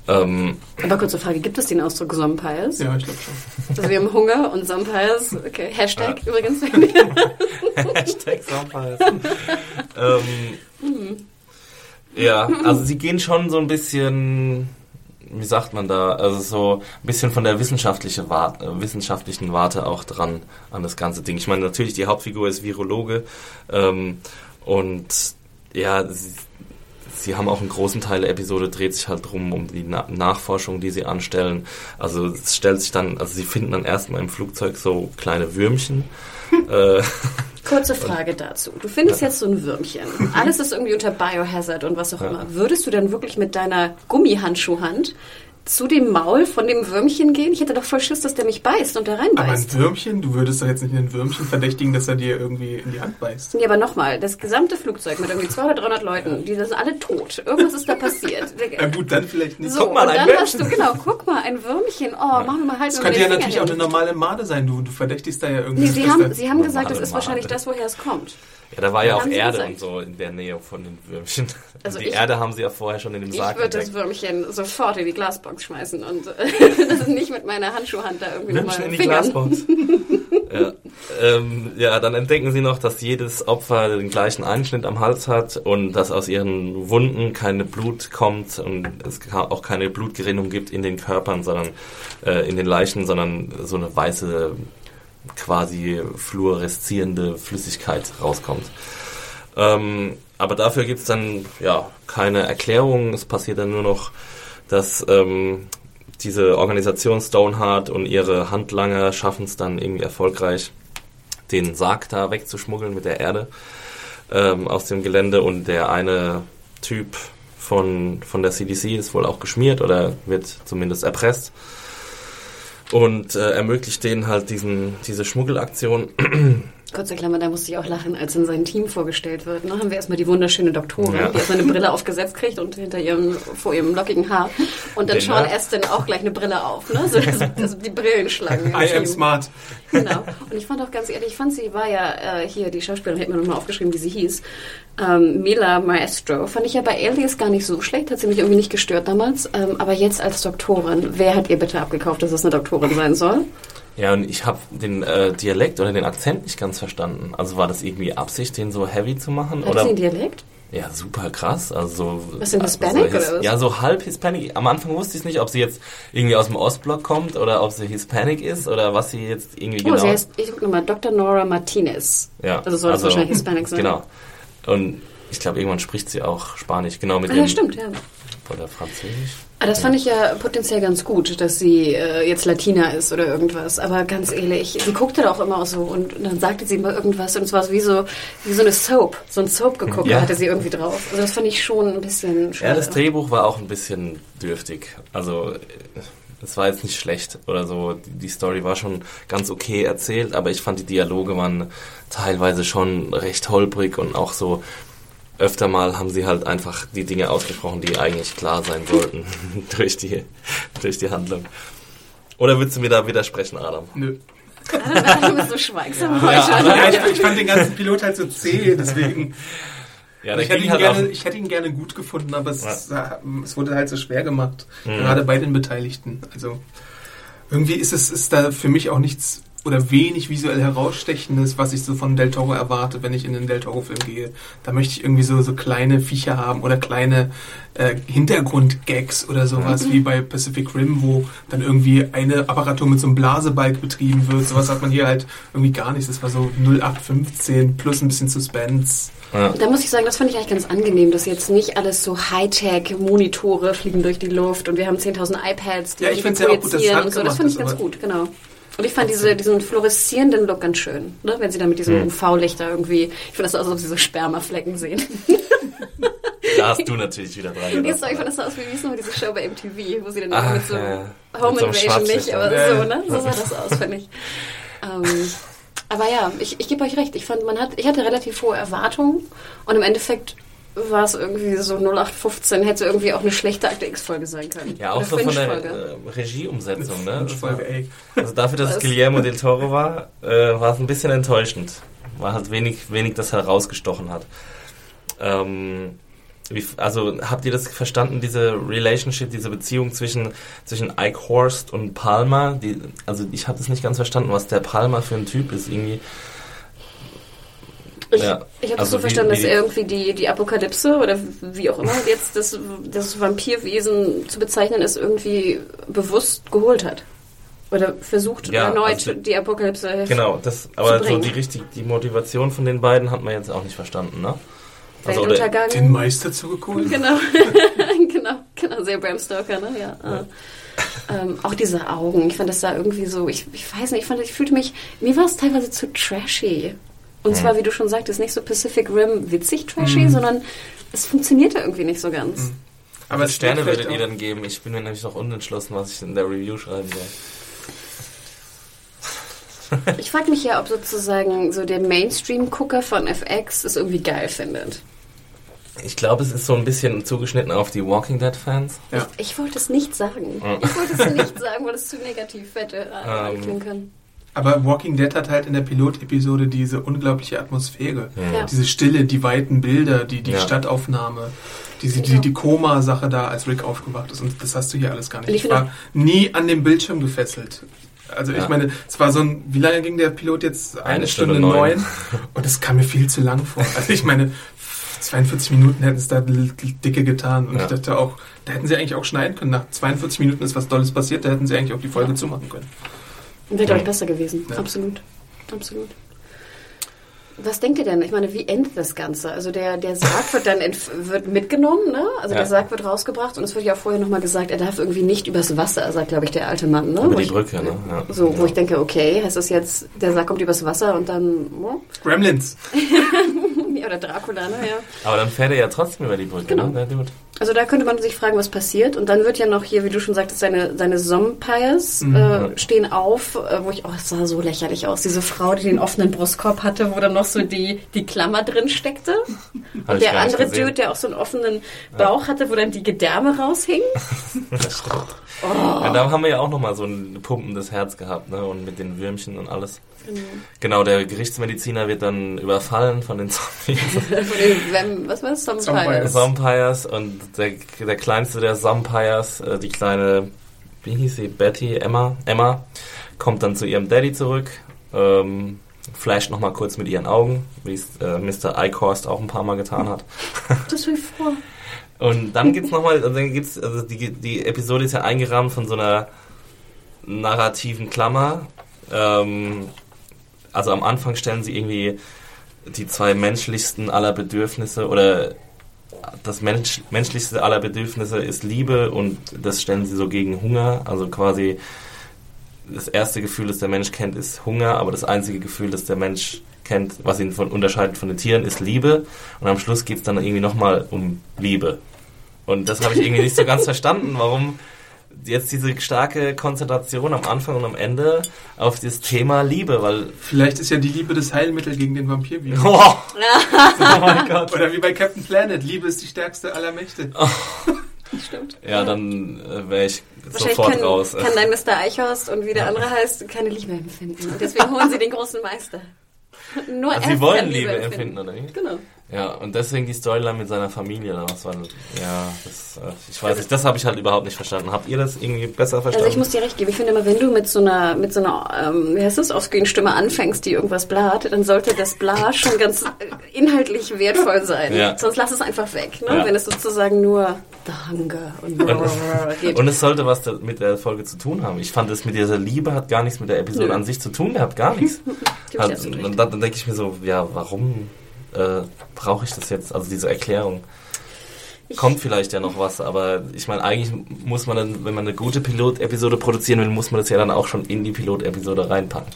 Ähm, Aber kurze Frage, gibt es den Ausdruck Zompires? Ja, ich glaube schon. Also wir haben Hunger und Zompires, okay, Hashtag übrigens. Hashtag Vampires. ähm, ja, also sie gehen schon so ein bisschen, wie sagt man da, also so ein bisschen von der wissenschaftliche Warte, äh, wissenschaftlichen Warte auch dran an das ganze Ding. Ich meine, natürlich, die Hauptfigur ist Virologe ähm, und ja, sie, sie haben auch einen großen Teil der Episode dreht sich halt drum um die Na Nachforschung, die sie anstellen. Also es stellt sich dann, also sie finden dann erstmal im Flugzeug so kleine Würmchen. Äh, Kurze Frage dazu. Du findest jetzt so ein Würmchen. Alles ist irgendwie unter Biohazard und was auch Ja. immer. Würdest du dann wirklich mit deiner Gummihandschuhhand zu dem Maul von dem Würmchen gehen? Ich hätte doch voll Schiss, dass der mich beißt und da Aber ein reinbeißt. Würmchen, du würdest doch jetzt nicht einen Würmchen verdächtigen, dass er dir irgendwie in die Hand beißt. Ja, aber nochmal, das gesamte Flugzeug mit irgendwie 200, 300 Leuten, die sind alle tot. Irgendwas ist da passiert. Na gut, dann vielleicht nicht. So, Guck mal, und ein dann Würmchen. hast du, genau, guck mal, ein Würmchen. Oh, machen wir mal halt Das könnte ja natürlich auch hin. eine normale Made sein. Du, du verdächtigst da ja irgendwie. Nee, sie haben, sie haben gesagt, Normale das ist wahrscheinlich das, woher es kommt. Ja, da war ja auch Erde und so in der Nähe von den Würmchen. Also die ich- Erde haben sie ja vorher schon in dem Ich Sarg würde das. Würmchen sofort in die Glasbox schmeißen und äh, das ist nicht mit meiner Handschuhhand da irgendwie Würmchen in die fingern. Glasbox. ja. Ähm, ja, dann entdecken sie noch, dass jedes Opfer den gleichen Einschnitt am Hals hat und dass aus ihren Wunden keine Blut kommt und es auch keine Blutgerinnung gibt in den Körpern, sondern äh, in den Leichen, sondern so eine weiße, quasi fluoreszierende Flüssigkeit rauskommt. Ähm, aber dafür gibt's dann ja keine Erklärung. Es passiert dann nur noch, dass ähm, diese Organisation Stoneheart und ihre Handlanger schaffen es dann irgendwie erfolgreich, den Sarg da wegzuschmuggeln mit der Erde ähm, aus dem Gelände und der eine Typ von, von der CDC ist wohl auch geschmiert oder wird zumindest erpresst und äh, ermöglicht denen halt diesen, diese Schmuggelaktion. Kurze Klammer, da musste ich auch lachen, als in sein Team vorgestellt wird. Ne? Haben wir erstmal die wunderschöne Doktorin, Ja. die erstmal eine Brille aufgesetzt kriegt und hinter ihrem, vor ihrem lockigen Haar. Und dann Den, Sean? Astin auch gleich eine Brille auf, ne? So das, das, die Brillenschlangen. I am smart. Genau. Und ich fand auch ganz ehrlich, ich fand sie war ja äh, hier, die Schauspielerin, hätte mir nochmal aufgeschrieben, wie sie hieß. Ähm, Mila Maestro. Fand ich ja bei Alias gar nicht so schlecht, hat sie mich irgendwie nicht gestört damals. Ähm, aber jetzt als Doktorin, wer hat ihr bitte abgekauft, dass es eine Doktorin sein soll? Ja, und ich habe den äh, Dialekt oder den Akzent nicht ganz verstanden. Also war das irgendwie Absicht, den so heavy zu machen? Hat oder? einen Dialekt? Ja, super krass. Also Was denn, also Hispanic so oder was? Ja, so halb Hispanic. Am Anfang wusste ich nicht, ob sie jetzt irgendwie aus dem Ostblock kommt oder ob sie Hispanic ist oder was sie jetzt irgendwie Oh, genau. sie heißt, ich guck nochmal, Dr. Nora Martinez. ja, Also soll das wahrscheinlich Hispanic sein. Genau. Und ich glaube, irgendwann spricht sie auch Spanisch, genau mit Ah, ja, stimmt, ja. oder Französisch. Ah, das fand ich ja potenziell ganz gut, dass sie äh, jetzt Latina ist oder irgendwas. Aber ganz ehrlich, sie guckte da auch immer so und dann sagte sie immer irgendwas und es war so wie so, wie so eine Soap, so ein Soap geguckt Ja. hatte sie irgendwie drauf. Also das fand ich schon ein bisschen Ja, schade. das Drehbuch war auch ein bisschen dürftig. Also äh, es war jetzt nicht schlecht oder so. Die Story war schon ganz okay erzählt, aber ich fand die Dialoge waren teilweise schon recht holprig und auch so öfter mal haben sie halt einfach die Dinge ausgesprochen, die eigentlich klar sein sollten durch die durch die Handlung. Oder würdest du mir da widersprechen, Adam? Nö. Du bist so schweigsam heute. Ja, ich, ich fand den ganzen Pilot halt so zäh, deswegen. Ja, ich, hätte ihn halt gerne, ich hätte ihn gerne gut gefunden, aber es, Ja. es wurde halt so schwer gemacht. Mhm. Gerade bei den Beteiligten. Also irgendwie ist es ist da für mich auch nichts oder wenig visuell herausstechendes, was ich so von Del Toro erwarte, wenn ich in den Del Toro-Film gehe. Da möchte ich irgendwie so, so kleine Viecher haben oder kleine äh, Hintergrundgags oder sowas, wie bei Pacific Rim, wo dann irgendwie eine Apparatur mit so einem Blasebalg betrieben wird. Sowas hat man hier halt irgendwie gar nicht. Das war so 0815 plus ein bisschen Suspense. ja. Da muss ich sagen, das fand ich eigentlich ganz angenehm, dass jetzt nicht alles so Hightech-Monitore fliegen durch die Luft und wir haben 10.000 iPads, die Ja, ich find's ja auch gut, dass es projizieren und so. Das fand ich ganz gut, genau. Und ich fand diese, diesen fluoreszierenden Look ganz schön, ne? wenn sie da mit diesem Hm. UV-Lichter irgendwie, ich finde das so aus, als ob sie so Spermaflecken sehen. Da hast du natürlich wieder dran gedacht. ich fand das so aus wie, nochmal diese Show bei MTV, wo sie dann Ah, mit so ja. Home Mit so Invasion nicht, Schwarzlicht, aber ja. so, ne? So sah das aus, finde ich. Ähm, aber ja, ich, ich gebe euch recht. Ich fand, man hat, ich hatte relativ hohe Erwartungen und im Endeffekt war es irgendwie so 0815, hätte irgendwie auch eine schlechte Akte X-Folge sein können. Ja, auch Oder so von der äh, Regieumsetzung, ne? Folge, ey. Also dafür, dass es? Guillermo del Toro war, äh, war es ein bisschen enttäuschend. War halt wenig, wenig das herausgestochen hat. Ähm, wie, also habt ihr das verstanden, diese Relationship, diese Beziehung zwischen, zwischen Ike Horst und Palmer? Die, also ich habe das nicht ganz verstanden, was der Palmer für ein Typ ist. Irgendwie. Ich, Ja, ich habe also so wie- verstanden, dass er irgendwie die, die Apokalypse oder wie auch immer jetzt das, das Vampirwesen zu bezeichnen ist, irgendwie bewusst geholt hat. Oder versucht Ja, erneut also- die Apokalypse Genau, das, aber so bringen. die richtig, die Motivation von den beiden hat man jetzt auch nicht verstanden, ne? Also, oder, Weltuntergang. Den Meister zugeholt. Genau, genau, genau, sehr Bram Stoker, ne? Ja. ah. Ähm, auch diese Augen, ich fand das da irgendwie so, ich, ich weiß nicht, ich fand, ich fühlte mich, mir war es teilweise zu trashy. Und zwar, wie du schon sagtest, nicht so Pacific Rim witzig trashy, sondern es funktionierte irgendwie nicht so ganz. Aber was es Sterne wird würdet ihr vielleicht dann geben? Ich bin mir nämlich noch unentschlossen, was ich in der Review schreiben soll. Ich frage mich ja, ob sozusagen so der Mainstream-Gucker von FX es irgendwie geil findet. Ich glaube, es ist so ein bisschen zugeschnitten auf die Walking Dead-Fans. auch- Ja. Ich wollte es nicht sagen. Ich wollte es nicht sagen, weil es zu negativ hätte äh, Ähm, klingen können. Aber Walking Dead hat halt in der Pilotepisode diese unglaubliche Atmosphäre. Ja. Diese Stille, die weiten Bilder, die, die Ja. Stadtaufnahme, diese, die, Genau. die Koma-Sache da, als Rick aufgewacht ist. Und das hast du hier alles gar nicht. Ich Ich war nie an dem Bildschirm gefesselt. Also ich Ja. meine, es war so ein, wie lange ging der Pilot jetzt? Eine, Eine Stunde, Stunde neun. Und das kam mir viel zu lang vor. Also ich meine, 42 Minuten hätten es da dicke getan. Und Ja. ich dachte auch, da hätten sie eigentlich auch schneiden können. Nach 42 Minuten ist was Dolles passiert, da hätten sie eigentlich auch die Folge zumachen können. Wäre, glaube ich, besser gewesen. Ja. Absolut. Absolut. Was denkt ihr denn? Ich meine, wie endet das Ganze? Also der, der Sarg wird dann entf- wird mitgenommen, ne? Also Ja. der Sarg wird rausgebracht und es wird ja auch vorher nochmal gesagt, er darf irgendwie nicht übers Wasser, sagt, glaube ich, der alte Mann, ne? Über Wo die ich- Brücke, ne? Ja. So, wo ich denke, okay, heißt das jetzt, der Sarg kommt übers Wasser und dann, oh, Gremlins. oder Dracula, ne? Ja. Aber dann fährt er ja trotzdem über die Brücke, Genau. ne? Der Dude. Also da könnte man sich fragen, was passiert. Und dann wird ja noch hier, wie du schon sagtest, seine, seine Vampires äh, stehen auf, äh, wo ich, oh, es sah so lächerlich aus. Diese Frau, die den offenen Brustkorb hatte, wo dann noch so die, die Klammer drin steckte. Hab Und der andere gesehen. Dude, der auch so einen offenen Bauch hatte, wo dann die Gedärme raushingen. Das stimmt. Oh. Ja, da haben wir ja auch nochmal so ein pumpendes Herz gehabt, ne? Und mit den Würmchen und alles. Genau, der Gerichtsmediziner wird dann überfallen von den Zombies. Von den Vamp- was war das? Vampires. Vampires und der, der kleinste der Vampires, äh, die kleine, wie hieß sie, Betty, Emma, Emma, kommt dann zu ihrem Daddy zurück, ähm, flasht nochmal kurz mit ihren Augen, wie es äh, Mr. Eichhorst auch ein paar Mal getan hat. Das will ich vor. Und dann gibt's nochmal, dann gibt's, also die, die Episode ist ja eingerahmt von so einer narrativen Klammer. Ähm, also am Anfang stellen sie irgendwie die zwei menschlichsten aller Bedürfnisse oder das Mensch, menschlichste aller Bedürfnisse ist Liebe und das stellen sie so gegen Hunger. Also quasi das erste Gefühl, das der Mensch kennt, ist Hunger, aber das einzige Gefühl, das der Mensch kennt, was ihn von, unterscheidet von den Tieren, ist Liebe. Und am Schluss geht's dann irgendwie nochmal um Liebe. Und das habe ich irgendwie nicht so ganz verstanden, warum jetzt diese starke Konzentration am Anfang und am Ende auf das Thema Liebe, weil Vielleicht ist ja die Liebe das Heilmittel gegen den Vampirvirus. oh, oh mein Gott. Oder wie bei Captain Planet, Liebe ist die stärkste aller Mächte. Stimmt. Ja, dann äh, wäre ich sofort kann, raus. kann dein Mr. Eichhorst und wie der andere heißt, keine Liebe empfinden. Und deswegen holen sie den großen Meister. Nur Also er sie wollen kann Liebe empfinden, oder wie? Genau. Ja, und deswegen die Storyline mit seiner Familie oder was war das? Ja, das, äh, ich weiß nicht, das habe ich halt überhaupt nicht verstanden. Habt ihr das irgendwie besser verstanden? Also ich muss dir recht geben. Ich finde immer, wenn du mit so einer, mit so einer, ähm, wie heißt das, Offscreen-Stimme anfängst, die irgendwas blaht, dann sollte das Bla schon ganz äh, inhaltlich wertvoll sein. Ja. Sonst lass es einfach weg. Ne? Ja. Wenn es sozusagen nur The Hunger und, geht. Und es sollte was mit der Folge zu tun haben. Ich fand es mit dieser Liebe hat gar nichts mit der Episode Nö. an sich zu tun gehabt, gar nichts. Hat, und dann, dann denke ich mir so, ja, warum äh, brauche ich das jetzt? Also diese Erklärung. Kommt vielleicht ja noch was, aber ich meine, eigentlich muss man dann, wenn man eine gute Pilot-Episode produzieren will, muss man das ja dann auch schon in die Pilot-Episode reinpacken.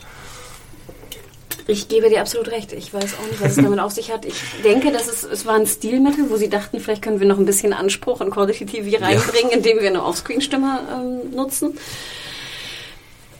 Ich gebe dir absolut recht. Ich weiß auch nicht, was es damit auf sich hat. Ich denke, dass es, es war ein Stilmittel, wo sie dachten, vielleicht können wir noch ein bisschen Anspruch und Quality TV reinbringen, indem wir eine Offscreen-Stimme ähm, nutzen.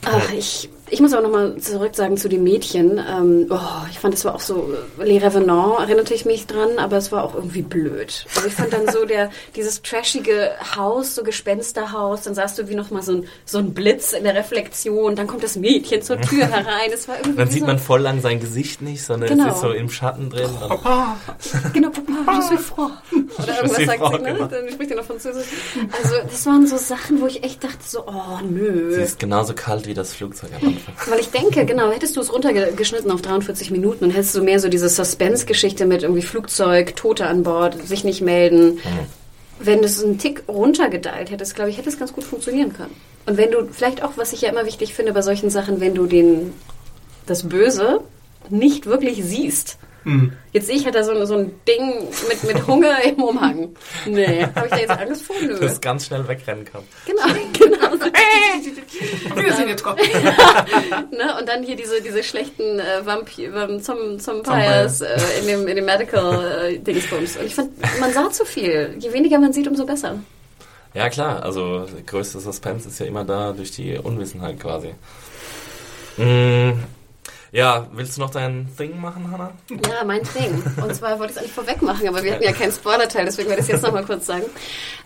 Ach, ich, ich muss aber nochmal zurück sagen zu den Mädchen. Ähm, oh, ich fand, es war auch so, äh, Les Revenants erinnerte ich mich dran, aber es war auch irgendwie blöd. Also ich fand dann so der, dieses trashige Haus, so Gespensterhaus, dann sahst du wie nochmal so ein, so ein Blitz in der Reflexion, dann kommt das Mädchen zur Tür herein. Es war irgendwie Dann sieht so, man voll lang sein Gesicht nicht, sondern Genau. es ist so im Schatten drin. Papa! Genau, Papa, je suis froid. Oder irgendwas sagt sie, ne? genau. Dann spricht er noch Französisch. Also, das waren so Sachen, wo ich echt dachte so, oh, sie nö. ist genauso kalt wie das Flugzeug am Anfang. Weil ich denke, genau, hättest du es runtergeschnitten auf 43 Minuten und hättest du mehr so diese Suspense-Geschichte mit irgendwie Flugzeug, Tote an Bord, sich nicht melden. Wenn es einen Tick runtergedeilt hättest, glaube ich, hätte es ganz gut funktionieren können. Und wenn du, vielleicht auch, was ich ja immer wichtig finde bei solchen Sachen, wenn du den, das Böse nicht wirklich siehst. Hm. Jetzt sehe ich halt da so, so ein Ding mit, mit Hunger im Umhang. Nee, habe ich da jetzt Angst vor? Nö. Das ganz schnell wegrennen kann. Genau, genau. Wir sind jetzt trocken. ne? Und dann hier diese, diese schlechten äh, Vampir, zum, zum Vampires äh, in dem, in dem Medical äh, Dingsbums. Und ich fand, man sah zu viel. Je weniger man sieht, umso besser. Ja klar, also der größte Suspense ist ja immer da durch die Unwissenheit quasi. Mm, ja, willst du noch dein Thing machen, Hannah? Ja, mein Ding. Und zwar wollte ich es eigentlich vorweg machen, aber wir hatten ja keinen Spoiler-Teil, deswegen werde ich es jetzt nochmal kurz sagen.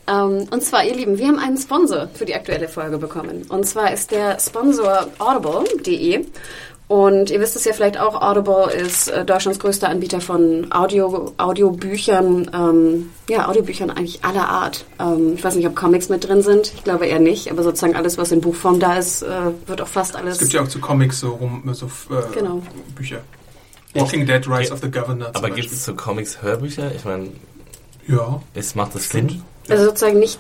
Ähm, und zwar, ihr Lieben, wir haben einen Sponsor für die aktuelle Folge bekommen. Und zwar ist der Sponsor audible.de. Und ihr wisst es ja vielleicht auch, Audible ist äh, Deutschlands größter Anbieter von Audio, Audiobüchern, ähm, ja, Audiobüchern eigentlich aller Art. Ähm, ich weiß nicht, ob Comics mit drin sind, ich glaube eher nicht, aber sozusagen alles, was in Buchform da ist, äh, wird auch fast alles... Es gibt ja auch zu Comics so, rum, so äh, Genau. Bücher. Walking Dead, Rise of the Governor Aber gibt es zu Comics Hörbücher? Ich meine, Ja. es macht das Sinn? Also sozusagen nicht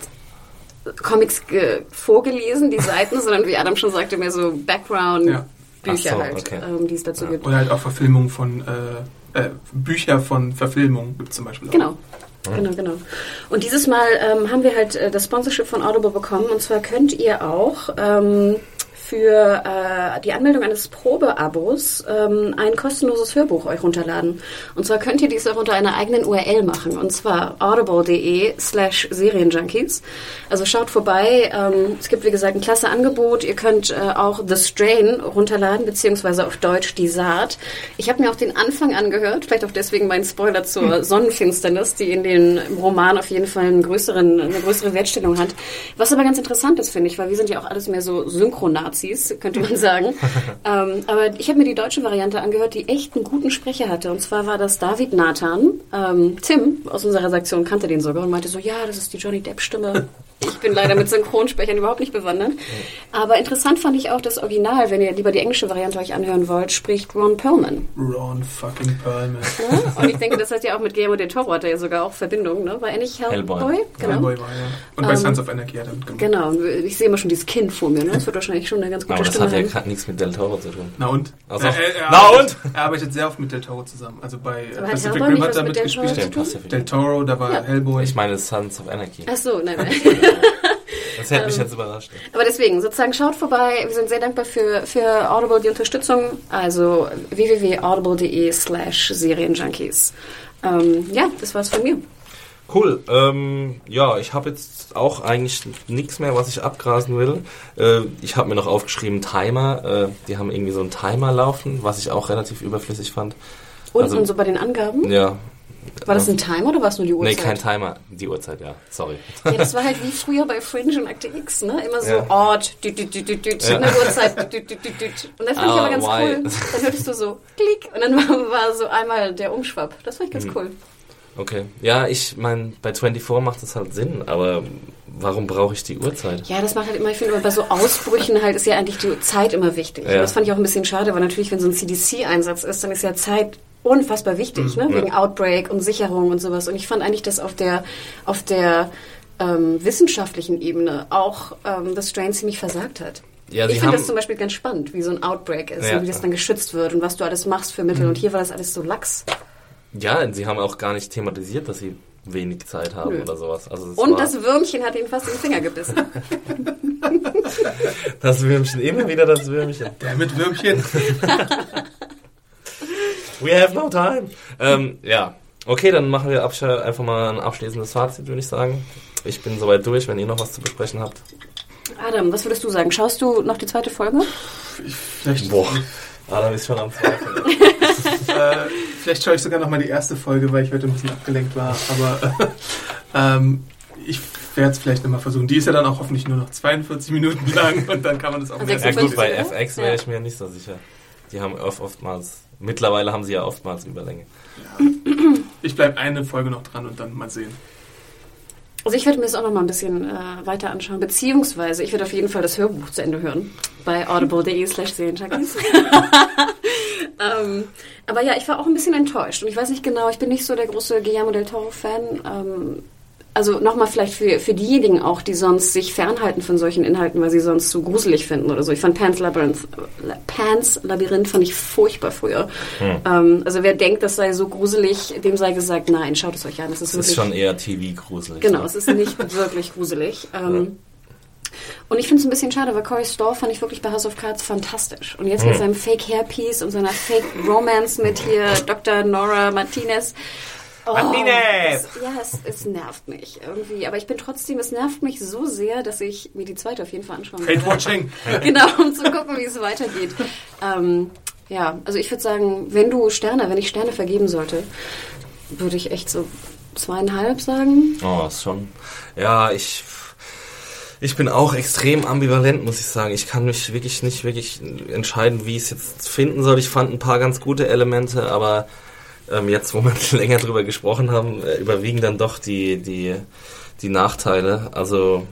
Comics ge- vorgelesen, die Seiten, sondern wie Adam schon sagte, mehr so Background-Bücher Ja. Ach so, halt, okay. ähm, die es dazu gibt. Oder halt auch Verfilmungen von äh, äh, Bücher von Verfilmungen gibt es zum Beispiel auch. Genau. Genau, genau. Und dieses Mal ähm, haben wir halt äh, das Sponsorship von Audible bekommen. Und zwar könnt ihr auch ähm, für äh, die Anmeldung eines Probeabos ähm, ein kostenloses Hörbuch euch runterladen. Und zwar könnt ihr dies auch unter einer eigenen URL machen. Und zwar audible.de slash Serienjunkies. Also schaut vorbei. Ähm, es gibt, wie gesagt, ein klasse Angebot. Ihr könnt äh, auch The Strain runterladen, beziehungsweise auf Deutsch Die Saat. Ich habe mir auch den Anfang angehört, vielleicht auch deswegen mein Spoiler zur Sonnenfinsternis, die in den Roman auf jeden Fall einen größeren, eine größere Wertstellung hat. Was aber ganz interessant ist, finde ich, weil wir sind ja auch alles mehr so Synchronazis, könnte man sagen. ähm, aber ich habe mir die deutsche Variante angehört, die echt einen guten Sprecher hatte. Und zwar war das David Nathan. Ähm, Tim aus unserer Redaktion kannte den sogar und meinte so, ja, das ist die Johnny Depp-Stimme. Ich bin leider mit Synchronsprechern überhaupt nicht bewandert. Aber interessant fand ich auch das Original, wenn ihr lieber die englische Variante euch anhören wollt, spricht Ron Perlman. Ron fucking Perlman. Ne? Und ich denke, das hat ja auch mit Guillermo del Toro hat er ja sogar auch Verbindung, ne? War er nicht Hellboy? Hellboy. Genau. Hellboy war, ja. Und bei Ähm, Sons of Anarchy hat er mitgemacht. Genau, und ich sehe immer schon dieses Kind vor mir, ne? Das wird wahrscheinlich schon eine ganz gute Aber das Stimme hat ja gerade nichts mit Del Toro zu tun. Na und? Ach so. Er- Na arbeitet- und? Er arbeitet sehr oft mit Del Toro zusammen. Also bei äh, Aber hat Pacific Rim hat er mit Del mitgespielt. Ja Del. Toro, da war Ja. Hellboy. Ich meine Sons of Anarchy. Ach so, nein, nein. Das hätte Ähm. mich jetzt überrascht. Aber deswegen, sozusagen schaut vorbei. Wir sind sehr dankbar für, für Audible die Unterstützung. Also www.audible.de slash Serienjunkies. Ähm, ja, das war's von mir. Cool. Ähm, ja, ich habe jetzt auch eigentlich nichts mehr, was ich abgrasen will. Äh, ich habe mir noch aufgeschrieben Timer. Äh, die haben irgendwie so einen Timer laufen, was ich auch relativ überflissig fand. Unten Also- so bei den Angaben. Ja. War das ein Timer oder war es nur die Nee, Uhrzeit? kein Timer. Die Uhrzeit, ja. Sorry. Ja, das war halt wie früher bei Fringe und Akte X, ne? Immer so Ja. Ort, düt, düt, düt, düt, Ja. eine Uhrzeit, düt, düt, düt, düt. Und das fand ich Ah, aber ganz cool. Dann hörtest du so klick und dann war, so einmal der Umschwapp. Das fand ich Mhm. ganz cool. Okay. Ja, ich meine, bei 24 macht das halt Sinn, aber warum brauche ich die Uhrzeit? Ja, das macht halt immer, ich finde, aber bei so Ausbrüchen halt ist ja eigentlich die Zeit immer wichtig. Ja. Und das fand ich auch ein bisschen schade, weil natürlich, wenn so ein CDC-Einsatz ist, dann ist ja Zeit unfassbar wichtig, ne? wegen Outbreak und Sicherung und sowas. Und ich fand eigentlich, dass auf der, auf der ähm, wissenschaftlichen Ebene auch ähm, das Strain ziemlich versagt hat. Ja, ich finde das zum Beispiel ganz spannend, wie so ein Outbreak ist Ja. und wie das dann geschützt wird und was du alles machst für Mittel. Und hier war das alles so lax. Ja, und sie haben auch gar nicht thematisiert, dass sie wenig Zeit haben Nö. oder sowas. Also Und das Würmchen hat ihn fast den Finger gebissen. das Würmchen, immer wieder das Würmchen. Der mit Würmchen. We have no time. Ähm, ja, okay, dann machen wir einfach mal ein abschließendes Fazit, würde ich sagen. Ich bin soweit durch, wenn ihr noch was zu besprechen habt. Adam, was würdest du sagen? Schaust du noch die zweite Folge? Vielleicht, Boah, Adam ist schon am Zweifeln. äh, vielleicht schaue ich sogar noch mal die erste Folge, weil ich heute ein bisschen abgelenkt war. Aber äh, ähm, ich werde es vielleicht nochmal versuchen. Die ist ja dann auch hoffentlich nur noch 42 Minuten lang und dann kann man das auch Also mehr ja 56, gut, bei? FX wäre ich mir nicht so sicher. Die haben oft, oftmals, mittlerweile haben sie ja oftmals Überlänge. Ich bleibe eine Folge noch dran und dann mal sehen. Also ich werde mir das auch noch mal ein bisschen äh, weiter anschauen, beziehungsweise ich werde auf jeden Fall das Hörbuch zu Ende hören bei audible.de slash ähm, aber ja, ich war auch ein bisschen enttäuscht und ich weiß nicht genau, ich bin nicht so der große Guillermo del Toro-Fan. Ähm, also nochmal vielleicht für, für diejenigen auch, die sonst sich fernhalten von solchen Inhalten, weil sie sonst zu gruselig finden oder so. Ich fand Pan's Labyrinth, Pan's Labyrinth fand ich furchtbar früher. Ähm, also wer denkt, das sei so gruselig, dem sei gesagt, nein, schaut es euch an. Es ist, Das ist schon eher TV-gruselig. Genau, ne? es ist nicht wirklich gruselig. Ähm, Und ich finde es ein bisschen schade, weil Corey Stoll fand ich wirklich bei House of Cards fantastisch. Und jetzt mit seinem Fake Hairpiece und seiner Fake Romance mit hier Dr. Nora Martinez. Oh, Martinez! Es, ja, es, es nervt mich irgendwie. Aber ich bin trotzdem, es nervt mich so sehr, dass ich mir die zweite auf jeden Fall anschauen werde. Watching. genau, um zu gucken, wie es weitergeht. Ähm, ja, also ich würde sagen, wenn du Sterne, wenn ich Sterne vergeben sollte, würde ich echt so zweieinhalb sagen. Oh, ist schon. Ja, ich. Ich bin auch extrem ambivalent, muss ich sagen. Ich kann mich wirklich nicht wirklich entscheiden, wie ich es jetzt finden soll. Ich fand ein paar ganz gute Elemente, aber ähm, jetzt, wo wir länger drüber gesprochen haben, äh, überwiegen dann doch die, die, die Nachteile. Also,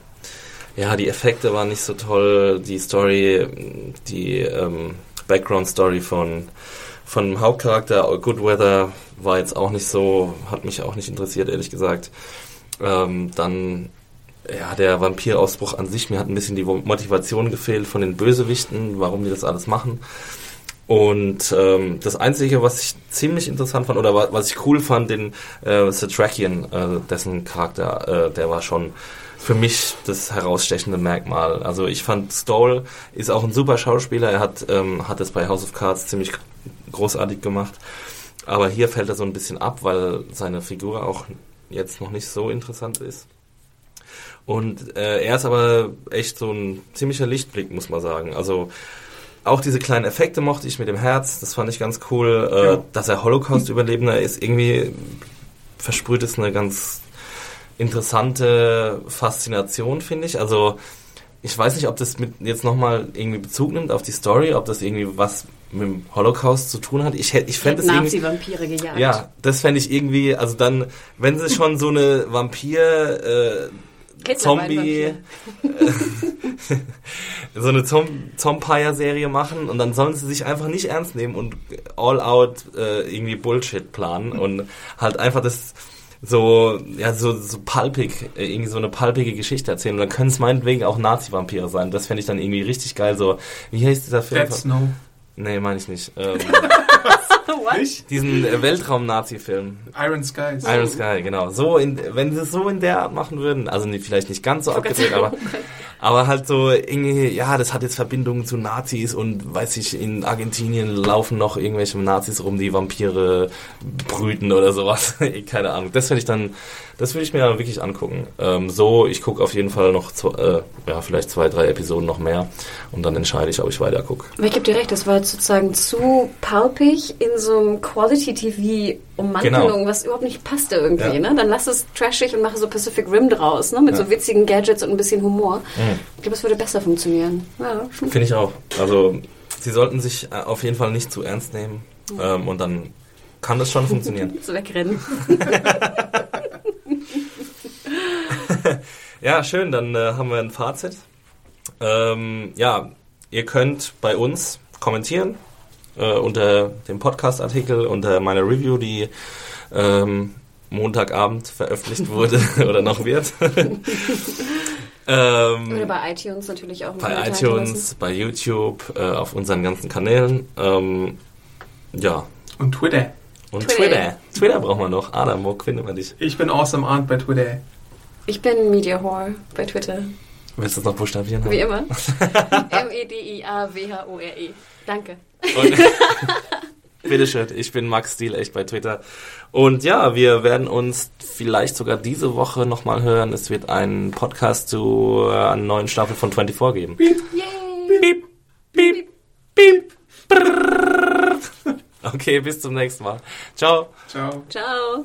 ja, die Effekte waren nicht so toll. Die Story, die ähm, Background-Story von, von dem Hauptcharakter, Good Weather, war jetzt auch nicht so, hat mich auch nicht interessiert, ehrlich gesagt. Ähm, dann, ja, der Vampirausbruch an sich, mir hat ein bisschen die Motivation gefehlt von den Bösewichten, warum die das alles machen. Und ähm, das Einzige, was ich ziemlich interessant fand, oder wa- was ich cool fand, den äh, Satrakian, äh, dessen Charakter, äh, der war schon für mich das herausstechende Merkmal. Also ich fand Stoll ist auch ein super Schauspieler. Er hat, ähm, hat es bei House of Cards ziemlich großartig gemacht. Aber hier fällt er so ein bisschen ab, weil seine Figur auch jetzt noch nicht so interessant ist. Und äh, er ist aber echt so ein ziemlicher Lichtblick, muss man sagen. Also auch diese kleinen Effekte mochte ich mit dem Herz, das fand ich ganz cool. Äh, Ja. Dass er Holocaust-Überlebender ist, irgendwie versprüht es eine ganz interessante Faszination, finde ich. Also ich weiß nicht, ob das mit jetzt nochmal irgendwie Bezug nimmt auf die Story, ob das irgendwie was mit dem Holocaust zu tun hat. Ich hätte, ich fände es irgendwie... Nazi-Vampire gejagt. Ja, das fände ich irgendwie, also dann, wenn sie schon so eine Vampir, äh, Zombie, so eine Zom Zompire-Serie machen und dann sollen sie sich einfach nicht ernst nehmen und all out äh, irgendwie Bullshit planen und halt einfach das so, ja, so, so palpig, äh, irgendwie so eine palpige Geschichte erzählen. Und dann können es meinetwegen auch Nazi-Vampire sein. Das fände ich dann irgendwie richtig geil. So, wie heißt dieser Film? Dead Snow. Nee, meine ich nicht. Ähm, Nicht? diesen äh, Weltraum-Nazi-Film. Iron Skies. Iron Sky, genau. So in, wenn sie es so in der Art machen würden, also nicht, vielleicht nicht ganz so abgedreht, aber, aber halt so irgendwie, ja, das hat jetzt Verbindungen zu Nazis und weiß ich, in Argentinien laufen noch irgendwelche Nazis rum, die Vampire brüten oder sowas. Keine Ahnung. Das finde ich dann, das würde ich mir dann wirklich angucken. Ähm, so, ich gucke auf jeden Fall noch, zwei, äh, ja, vielleicht zwei, drei Episoden noch mehr und dann entscheide ich, ob ich weiter gucke. Ich gebe dir recht, das war sozusagen zu palpig in so einem Quality-TV-Ummantelung, Genau. was überhaupt nicht passte irgendwie. Ja. Ne? Dann lass es trashig und mache so Pacific Rim draus, ne? mit Ja. so witzigen Gadgets und ein bisschen Humor. Mhm. Ich glaube, es würde besser funktionieren. Ja. Finde ich auch. Also, sie sollten sich äh, auf jeden Fall nicht zu ernst nehmen ähm, und dann kann das schon funktionieren. So wegrennen. Ja, schön, dann äh, haben wir ein Fazit. Ähm, ja, ihr könnt bei uns kommentieren äh, unter dem Podcast-Artikel, unter meiner Review, die ähm, Montagabend veröffentlicht wurde oder noch wird. ähm, Oder bei iTunes natürlich auch. bei iTunes, bei YouTube, äh, auf unseren ganzen Kanälen. Ähm, ja, Und Twitter. und Twitter. Twitter. Twitter brauchen wir noch. Adam, wo finden wir dich? Ich bin Awesome Art bei Twitter. Ich bin Media Whore bei Twitter. Willst du das noch buchstabieren? Wie immer. M-E-D-I-A-W-H-O-R-E. Danke. Und Bitteschön, ich bin Max Stiel, echt bei Twitter. Und ja, wir werden uns vielleicht sogar diese Woche nochmal hören. Es wird einen Podcast zu äh, einer neuen Staffel von 24 geben. Yay! Piep, piep, piep. Okay, bis zum nächsten Mal. Ciao. Ciao. Ciao.